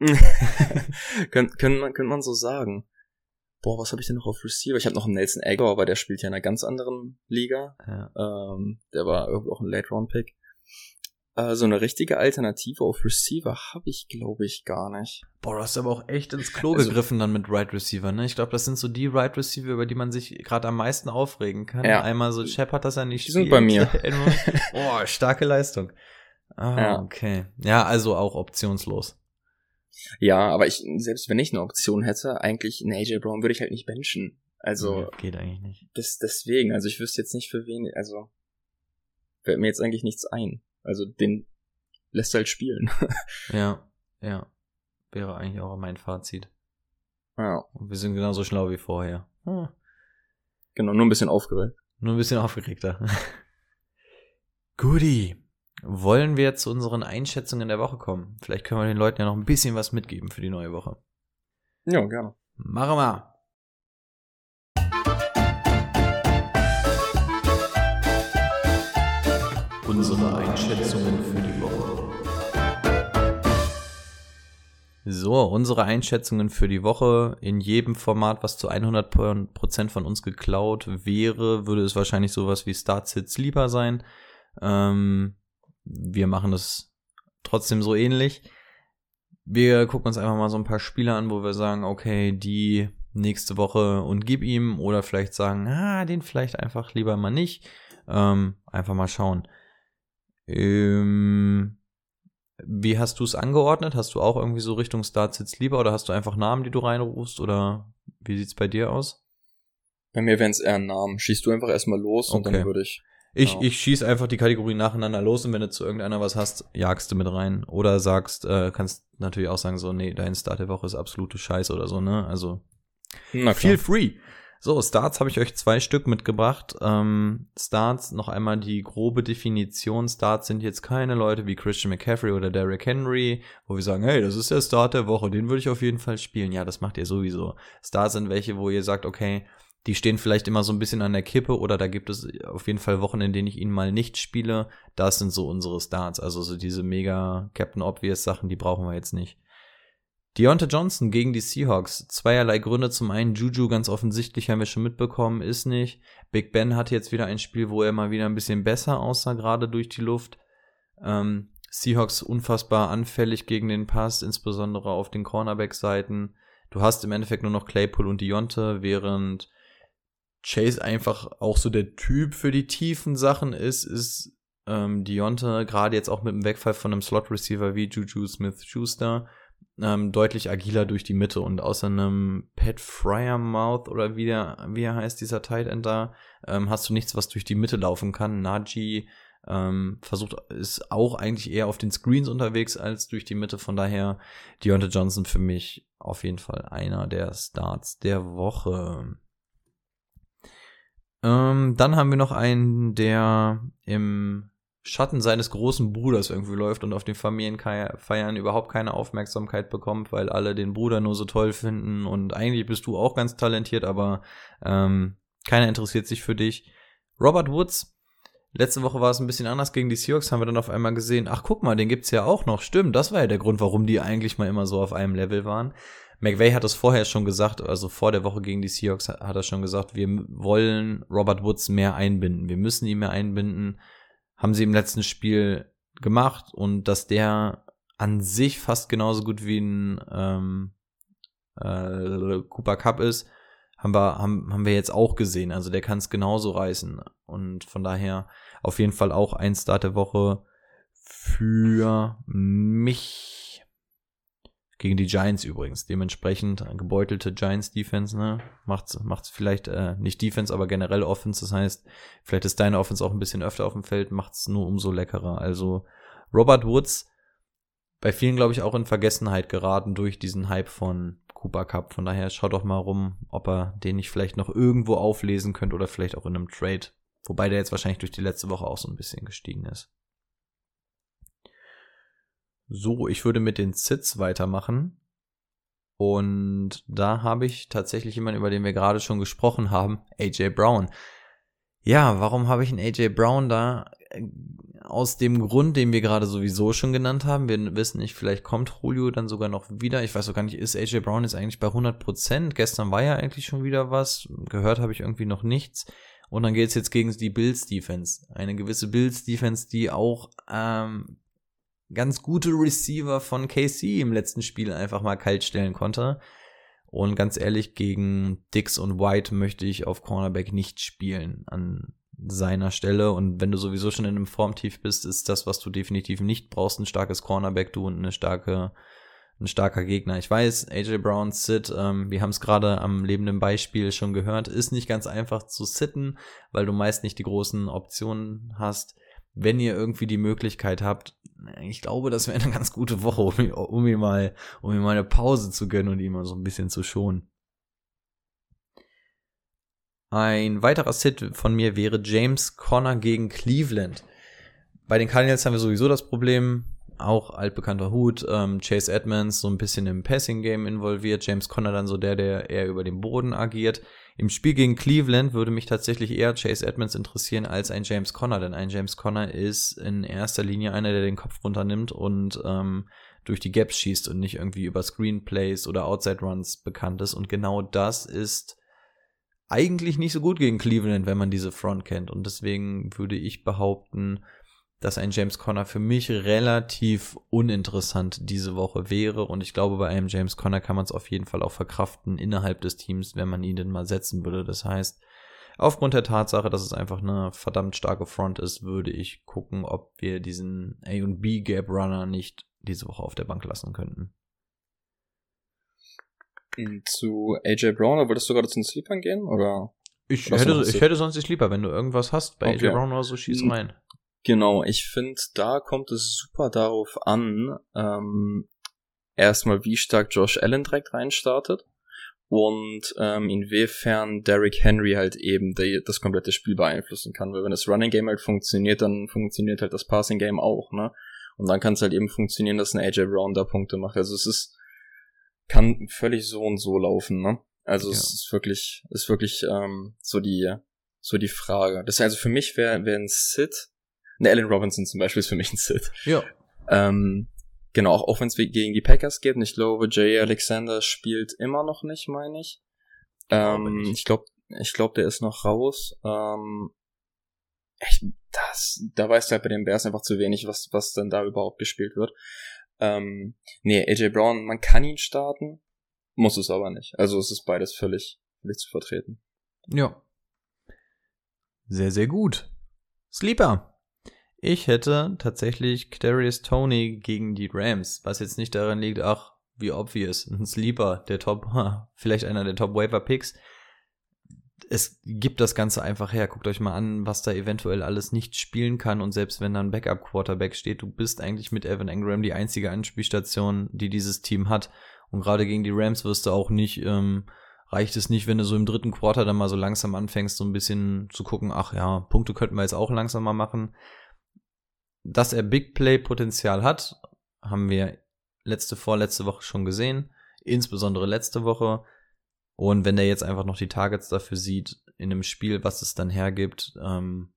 Könnt, können, man- könnte man so sagen. Boah, was habe ich denn noch auf Receiver? Ich habe noch einen Nelson Aguilar, aber der spielt ja in einer ganz anderen Liga. Ja. Ähm, der war irgendwie auch ein Late-Round-Pick. Äh, so eine richtige Alternative auf Receiver habe ich, glaube ich, gar nicht. Boah, du hast aber auch echt ins Klo Also- gegriffen dann mit Right Receiver, ne? Ich glaube, das sind so die Right Receiver, über die man sich gerade am meisten aufregen kann. Ja. Einmal so Shepard, dass er nicht Die sind bei mir. Boah, starke Leistung. Ah, Ja. okay. Ja, also auch optionslos. Ja, aber ich, selbst wenn ich eine Option hätte, eigentlich einen AJ Brown würde ich halt nicht benchen. Also, Ja, geht eigentlich nicht. das, deswegen, also ich wüsste jetzt nicht für wen, also, fällt mir jetzt eigentlich nichts ein. Also, den lässt halt spielen. Ja, ja. Wäre eigentlich auch mein Fazit. ja, Und wir sind genauso schlau wie vorher. Hm. genau, nur ein bisschen aufgeregt. Nur ein bisschen aufgeregter. Guti. Wollen wir zu unseren Einschätzungen der Woche kommen? Vielleicht können wir den Leuten ja noch ein bisschen was mitgeben für die neue Woche. Ja, gerne. Machen wir. Unsere Einschätzungen für die Woche. So, unsere Einschätzungen für die Woche. In jedem Format, was zu 100% von uns geklaut wäre, würde es wahrscheinlich sowas wie Start-Sits lieber sein. Ähm, wir machen das trotzdem so ähnlich. Wir gucken uns einfach mal so ein paar Spiele an, wo wir sagen, okay, die nächste Woche und gib ihm oder vielleicht sagen, ah, den vielleicht einfach lieber mal nicht. Ähm, einfach mal schauen. Ähm, wie hast du es angeordnet? Hast du auch irgendwie so Richtung Startsits lieber oder hast du einfach Namen, die du reinrufst oder wie sieht's bei dir aus? Bei mir wären es eher Namen. Schießt du einfach erstmal los und Okay. dann würde ich. Ich, Ja. ich schieß einfach die Kategorien nacheinander los und wenn du zu irgendeiner was hast, jagst du mit rein. Oder sagst, äh, kannst natürlich auch sagen, so, nee, dein Start der Woche ist absolute Scheiße oder so, ne? Also Na. Feel free. So, Starts habe ich euch zwei Stück mitgebracht. Ähm, Starts, noch einmal die grobe Definition. Starts sind jetzt keine Leute wie Christian McCaffrey oder Derrick Henry, wo wir sagen, hey, das ist der Start der Woche, den würde ich auf jeden Fall spielen. Ja, das macht ihr sowieso. Starts sind welche, wo ihr sagt, okay, die stehen vielleicht immer so ein bisschen an der Kippe oder da gibt es auf jeden Fall Wochen, in denen ich ihn mal nicht spiele. Das sind so unsere Starts. Also so diese mega Captain Obvious Sachen, die brauchen wir jetzt nicht. Deontay Johnson gegen die Seahawks. Zweierlei Gründe. Zum einen Juju ganz offensichtlich haben wir schon mitbekommen, ist nicht. Big Ben hatte jetzt wieder ein Spiel, wo er mal wieder ein bisschen besser aussah, gerade durch die Luft. Ähm, Seahawks unfassbar anfällig gegen den Pass, insbesondere auf den Cornerback-Seiten. Du hast im Endeffekt nur noch Claypool und Deontay, während Chase einfach auch so der Typ für die tiefen Sachen ist, ist ähm, Deontay, gerade jetzt auch mit dem Wegfall von einem Slot-Receiver wie Juju Smith-Schuster, ähm, deutlich agiler durch die Mitte und außer einem Pat Fryermouth oder wie, der, wie er heißt, dieser Tight End da, ähm, hast du nichts, was durch die Mitte laufen kann. Najee ähm, versucht, ist auch eigentlich eher auf den Screens unterwegs als durch die Mitte. Von daher Deontay Johnson für mich auf jeden Fall einer der Starts der Woche. Ähm, dann haben wir noch einen, der im Schatten seines großen Bruders irgendwie läuft und auf den Familienfeiern überhaupt keine Aufmerksamkeit bekommt, weil alle den Bruder nur so toll finden und eigentlich bist du auch ganz talentiert, aber ähm, keiner interessiert sich für dich. Robert Woods, letzte Woche war es ein bisschen anders gegen die Seahawks, haben wir dann auf einmal gesehen, ach guck mal, den gibt's ja auch noch, stimmt, das war ja der Grund, warum die eigentlich mal immer so auf einem Level waren. McVay hat es vorher schon gesagt, also vor der Woche gegen die Seahawks hat er schon gesagt, wir wollen Robert Woods mehr einbinden, wir müssen ihn mehr einbinden haben sie im letzten Spiel gemacht und dass der an sich fast genauso gut wie ein ähm, äh, Cooper Cup ist, haben wir, haben, haben wir jetzt auch gesehen. Also der kann es genauso reißen. Und von daher auf jeden Fall auch ein Start der Woche für mich. Gegen die Giants übrigens. Dementsprechend gebeutelte Giants Defense, ne? Macht's, macht's vielleicht äh, nicht Defense, aber generell Offense. Das heißt, vielleicht ist deine Offense auch ein bisschen öfter auf dem Feld, macht's nur umso leckerer. Also Robert Woods bei vielen, glaube ich, auch in Vergessenheit geraten durch diesen Hype von Cooper Cup. Von daher schaut doch mal rum, ob er den nicht vielleicht noch irgendwo auflesen könnt oder vielleicht auch in einem Trade. Wobei der jetzt wahrscheinlich durch die letzte Woche auch so ein bisschen gestiegen ist. So, ich würde mit den Sits weitermachen. Und da habe ich tatsächlich jemanden, über den wir gerade schon gesprochen haben, AJ Brown. Ja, warum habe ich einen AJ Brown da? aus dem Grund, den wir gerade sowieso schon genannt haben. Wir wissen nicht, vielleicht kommt Julio dann sogar noch wieder. Ich weiß auch gar nicht, ist AJ Brown jetzt eigentlich bei 100 Prozent? Gestern war ja eigentlich schon wieder was. Gehört habe ich irgendwie noch nichts. Und dann geht's jetzt gegen die Bills Defense. Eine gewisse Bills Defense, die auch ähm, ganz gute Receiver von KC im letzten Spiel einfach mal kalt stellen konnte. Und ganz ehrlich, gegen Dix und White möchte ich auf Cornerback nicht spielen an seiner Stelle. Und wenn du sowieso schon in einem Formtief bist, ist das, was du definitiv nicht brauchst, ein starkes Cornerback, du und eine starke, ein starker Gegner. Ich weiß, AJ Brown sit, ähm, wir haben es gerade am lebenden Beispiel schon gehört, ist nicht ganz einfach zu sitten, weil du meist nicht die großen Optionen hast wenn ihr irgendwie die Möglichkeit habt, ich glaube, das wäre eine ganz gute Woche, um, um ihm mal, um ihm mal eine Pause zu gönnen und ihn mal so ein bisschen zu schonen. Ein weiterer Sit von mir wäre James Conner gegen Cleveland. Bei den Cardinals haben wir sowieso das Problem, auch altbekannter Hut, ähm, Chase Edmonds so ein bisschen im Passing-Game involviert, James Conner dann so der, der eher über den Boden agiert. Im Spiel gegen Cleveland würde mich tatsächlich eher Chase Edmonds interessieren als ein James Conner, denn ein James Conner ist in erster Linie einer, der den Kopf runternimmt und ähm, durch die Gaps schießt und nicht irgendwie über Screenplays oder Outside Runs bekannt ist. Und genau das ist eigentlich nicht so gut gegen Cleveland, wenn man diese Front kennt. Und deswegen würde ich behaupten, dass ein James Conner für mich relativ uninteressant diese Woche wäre. Und ich glaube, bei einem James Conner kann man es auf jeden Fall auch verkraften innerhalb des Teams, wenn man ihn denn mal setzen würde. Das heißt, aufgrund der Tatsache, dass es einfach eine verdammt starke Front ist, würde ich gucken, ob wir diesen A und B Gap Runner nicht diese Woche auf der Bank lassen könnten. Zu AJ Brown, würdest du gerade zu den Sleepern gehen? Oder? Ich, hätte, ich hätte sonst die Sleeper, wenn du irgendwas hast bei okay. AJ Brown oder so, schieß hm. rein. Genau, ich finde, da kommt es super darauf an, ähm, erstmal, wie stark Josh Allen direkt reinstartet und ähm, inwiefern Derrick Henry halt eben die, das komplette Spiel beeinflussen kann. Weil wenn das Running Game halt funktioniert, dann funktioniert halt das Passing Game auch, ne? Und dann kann es halt eben funktionieren, dass ein AJ Brown da Punkte macht. Also es ist, kann völlig so und so laufen, ne? Also ja. es ist wirklich, ist wirklich ähm, so die, so die Frage. Das heißt, also für mich wäre wär ein Sit Ne, Allen Robinson zum Beispiel ist für mich ein Sit. Ja. Ähm, genau, auch, auch wenn es gegen die Packers geht. Und ich glaube, Jay Alexander spielt immer noch nicht, meine ich. Ähm, ich glaube, ich glaube, der ist noch raus. Ähm, echt, das, da weißt du halt bei den Bears einfach zu wenig, was, was denn da überhaupt gespielt wird. Ähm, nee, AJ Brown, man kann ihn starten, muss es aber nicht. Also es ist beides völlig, völlig zu vertreten. Ja. Sehr, sehr gut. Sleeper. Ich hätte tatsächlich Kadarius Tony gegen die Rams, was jetzt nicht daran liegt, ach, wie obvious, ein Sleeper, der Top, vielleicht einer der Top Waiver Picks. Es gibt das Ganze einfach her. Guckt euch mal an, was da eventuell alles nicht spielen kann. Und selbst wenn da ein Backup Quarterback steht, du bist eigentlich mit Evan Engram die einzige Anspielstation, die dieses Team hat. Und gerade gegen die Rams wirst du auch nicht, ähm, reicht es nicht, wenn du so im dritten Quarter dann mal so langsam anfängst, so ein bisschen zu gucken, ach ja, Punkte könnten wir jetzt auch langsam mal machen dass er Big Play Potenzial hat, haben wir letzte, vorletzte Woche schon gesehen. Insbesondere letzte Woche. Und wenn der jetzt einfach noch die Targets dafür sieht in einem Spiel, was es dann hergibt, ähm,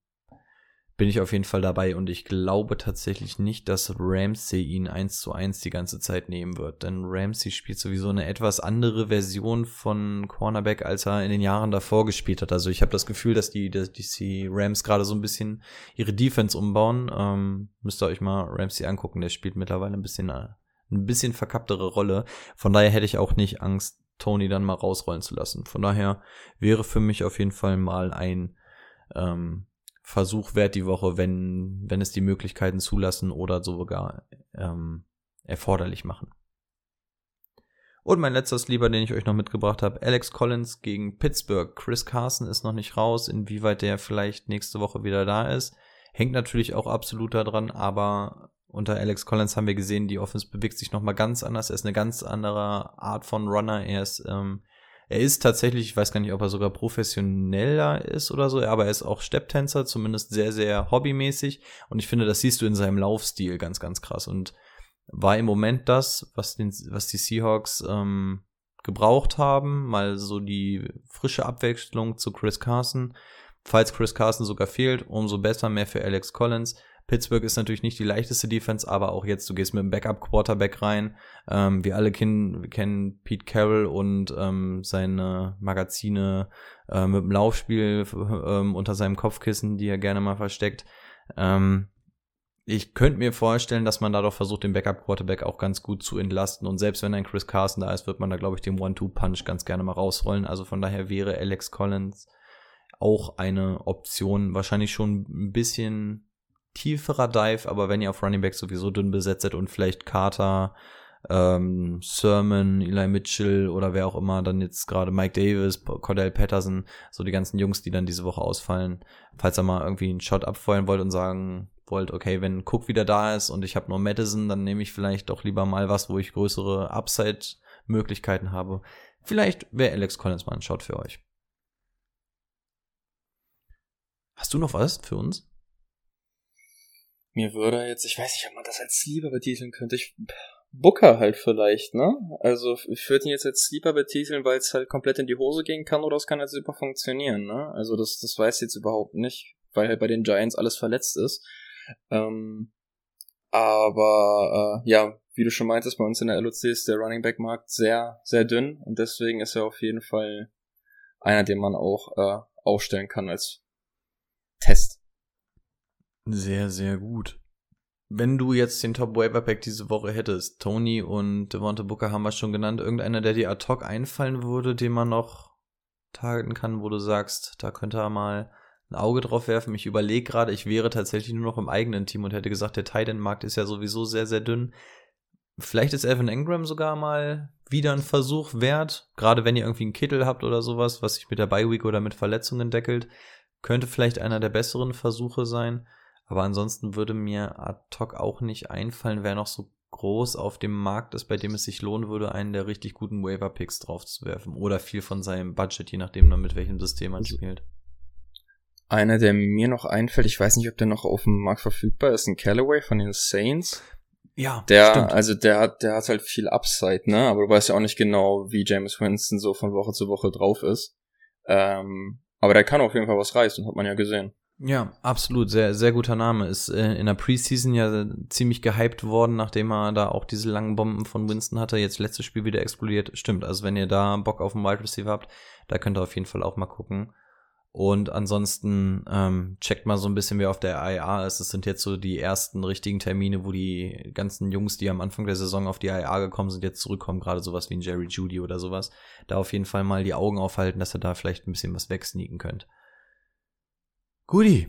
bin ich auf jeden Fall dabei und ich glaube tatsächlich nicht, dass Ramsey ihn eins zu eins die ganze Zeit nehmen wird. Denn Ramsey spielt sowieso eine etwas andere Version von Cornerback, als er in den Jahren davor gespielt hat. Also ich habe das Gefühl, dass die, dass die Rams gerade so ein bisschen ihre Defense umbauen. Ähm, müsst ihr euch mal Ramsey angucken, der spielt mittlerweile ein bisschen, ein bisschen verkapptere Rolle. Von daher hätte ich auch nicht Angst, Tony dann mal rausrollen zu lassen. Von daher wäre für mich auf jeden Fall mal ein ähm, Versuch wert die Woche, wenn, wenn es die Möglichkeiten zulassen oder sogar ähm, erforderlich machen. Und mein letzter Sleeper, den ich euch noch mitgebracht habe, Alex Collins gegen Pittsburgh. Chris Carson ist noch nicht raus, inwieweit der vielleicht nächste Woche wieder da ist. Hängt natürlich auch absolut daran, aber unter Alex Collins haben wir gesehen, die Offense bewegt sich nochmal ganz anders. Er ist eine ganz andere Art von Runner. Er ist ähm, er ist tatsächlich, ich weiß gar nicht, ob er sogar professioneller ist oder so, aber er ist auch Stepptänzer, zumindest sehr, sehr hobbymäßig. Und ich finde, das siehst du in seinem Laufstil ganz, ganz krass. Und war im Moment das, was, den, was die Seahawks ähm, gebraucht haben, mal so die frische Abwechslung zu Chris Carson. Falls Chris Carson sogar fehlt, umso besser, mehr für Alex Collins. Pittsburgh ist natürlich nicht die leichteste Defense, aber auch jetzt, du gehst mit einem Backup-Quarterback rein. Ähm, wir alle kennen, kennen Pete Carroll und ähm, seine Magazine äh, mit dem Laufspiel ähm, unter seinem Kopfkissen, die er gerne mal versteckt. Ähm, ich könnte mir vorstellen, dass man da doch versucht, den Backup-Quarterback auch ganz gut zu entlasten. Und selbst wenn ein Chris Carson da ist, wird man da, glaube ich, den One-Two-Punch ganz gerne mal rausrollen. Also von daher wäre Alex Collins auch eine Option. Wahrscheinlich schon ein bisschen tieferer Dive, aber wenn ihr auf Running Back sowieso dünn besetzt und vielleicht Carter, ähm, Sermon, Eli Mitchell oder wer auch immer, dann jetzt gerade Mike Davis, Cordell Patterson, so die ganzen Jungs, die dann diese Woche ausfallen, falls ihr mal irgendwie einen Shot abfeuern wollt und sagen wollt, okay, wenn Cook wieder da ist und ich habe nur Madison, dann nehme ich vielleicht doch lieber mal was, wo ich größere Upside-Möglichkeiten habe. Vielleicht wäre Alex Collins mal ein Shot für euch. Hast du noch was für uns? Mir würde jetzt, ich weiß nicht, ob man das als Sleeper betiteln könnte. Ich, Booker halt vielleicht, ne? Also ich würde ihn jetzt als Sleeper betiteln, weil es halt komplett in die Hose gehen kann oder es kann halt super funktionieren, ne? Also das, das weiß ich jetzt überhaupt nicht, weil halt bei den Giants alles verletzt ist. Ähm, aber äh, ja, wie du schon meintest, bei uns in der LOC ist der Running Back Markt sehr, sehr dünn und deswegen ist er auf jeden Fall einer, den man auch äh, aufstellen kann als Test. Sehr, sehr gut. Wenn du jetzt den Top Waiver Pack diese Woche hättest, Tony und Devonta Booker haben wir schon genannt, irgendeiner, der dir ad hoc einfallen würde, den man noch targeten kann, wo du sagst, da könnte er mal ein Auge drauf werfen. Ich überlege gerade, ich wäre tatsächlich nur noch im eigenen Team und hätte gesagt, der Titan-Markt ist ja sowieso sehr, sehr dünn. Vielleicht ist Evan Engram sogar mal wieder ein Versuch wert, gerade wenn ihr irgendwie einen Kittel habt oder sowas, was sich mit der Bye-Week oder mit Verletzungen deckelt. Könnte vielleicht einer der besseren Versuche sein. Aber ansonsten würde mir ad hoc auch nicht einfallen, wer noch so groß auf dem Markt ist, bei dem es sich lohnen würde, einen der richtig guten Waiver-Picks draufzuwerfen. Oder viel von seinem Budget, je nachdem, mit welchem System man also spielt. Einer, der mir noch einfällt, ich weiß nicht, ob der noch auf dem Markt verfügbar ist, ein Callaway von den Saints. Ja, der, stimmt. also der hat, der hat halt viel Upside, ne? Aber du weißt ja auch nicht genau, wie James Winston so von Woche zu Woche drauf ist. Ähm, aber der kann auf jeden Fall was reißen, hat man ja gesehen. Ja, absolut. Sehr, sehr guter Name. Ist äh, in der Preseason ja ziemlich gehypt worden, nachdem er da auch diese langen Bomben von Winston hatte. Jetzt letztes Spiel wieder explodiert. Stimmt. Also wenn ihr da Bock auf einen Wide Receiver habt, da könnt ihr auf jeden Fall auch mal gucken. Und ansonsten ähm, checkt mal so ein bisschen, wer auf der IA ist. Es sind jetzt so die ersten richtigen Termine, wo die ganzen Jungs, die am Anfang der Saison auf die IA gekommen sind, jetzt zurückkommen. Gerade sowas wie ein Jerry Judy oder sowas. Da auf jeden Fall mal die Augen aufhalten, dass ihr da vielleicht ein bisschen was wegsneaken könnt. Guti,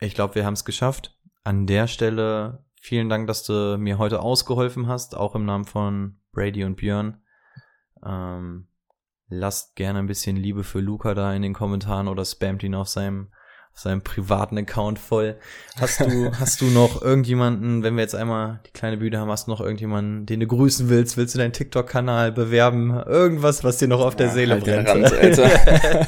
ich glaube, wir haben es geschafft. An der Stelle vielen Dank, dass du mir heute ausgeholfen hast, auch im Namen von Brady und Björn. Ähm, lasst gerne ein bisschen Liebe für Luca da in den Kommentaren oder spamt ihn auf seinem auf seinem privaten Account voll. Hast du, hast du noch irgendjemanden, wenn wir jetzt einmal die kleine Bühne haben, hast du noch irgendjemanden, den du grüßen willst? Willst du deinen TikTok-Kanal bewerben? Irgendwas, was dir noch auf der ja, Seele halt brennt? Rand, Alter.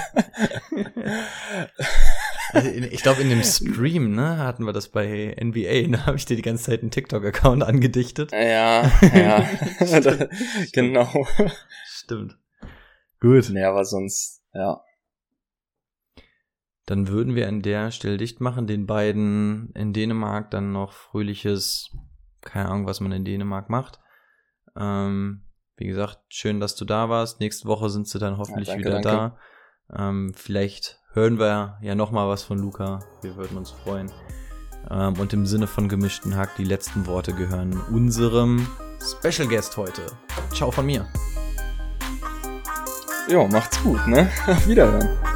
Also ich glaube, in dem Stream, ne, hatten wir das bei NBA, da habe ich dir die ganze Zeit einen TikTok-Account angedichtet. Ja, ja. genau. Stimmt. Gut. Nee, aber sonst, ja. Dann würden wir an der Stelle dicht machen, den beiden in Dänemark dann noch fröhliches, keine Ahnung, was man in Dänemark macht. Ähm, wie gesagt, schön, dass du da warst. Nächste Woche sind sie dann hoffentlich ja, danke, wieder danke. da. Ähm, vielleicht hören wir ja noch mal was von Luca. Wir würden uns freuen. Ähm, und im Sinne von gemischten Hack, die letzten Worte gehören unserem Special Guest heute. Ciao von mir. Ja, macht's gut, ne? Auf Wiederhören.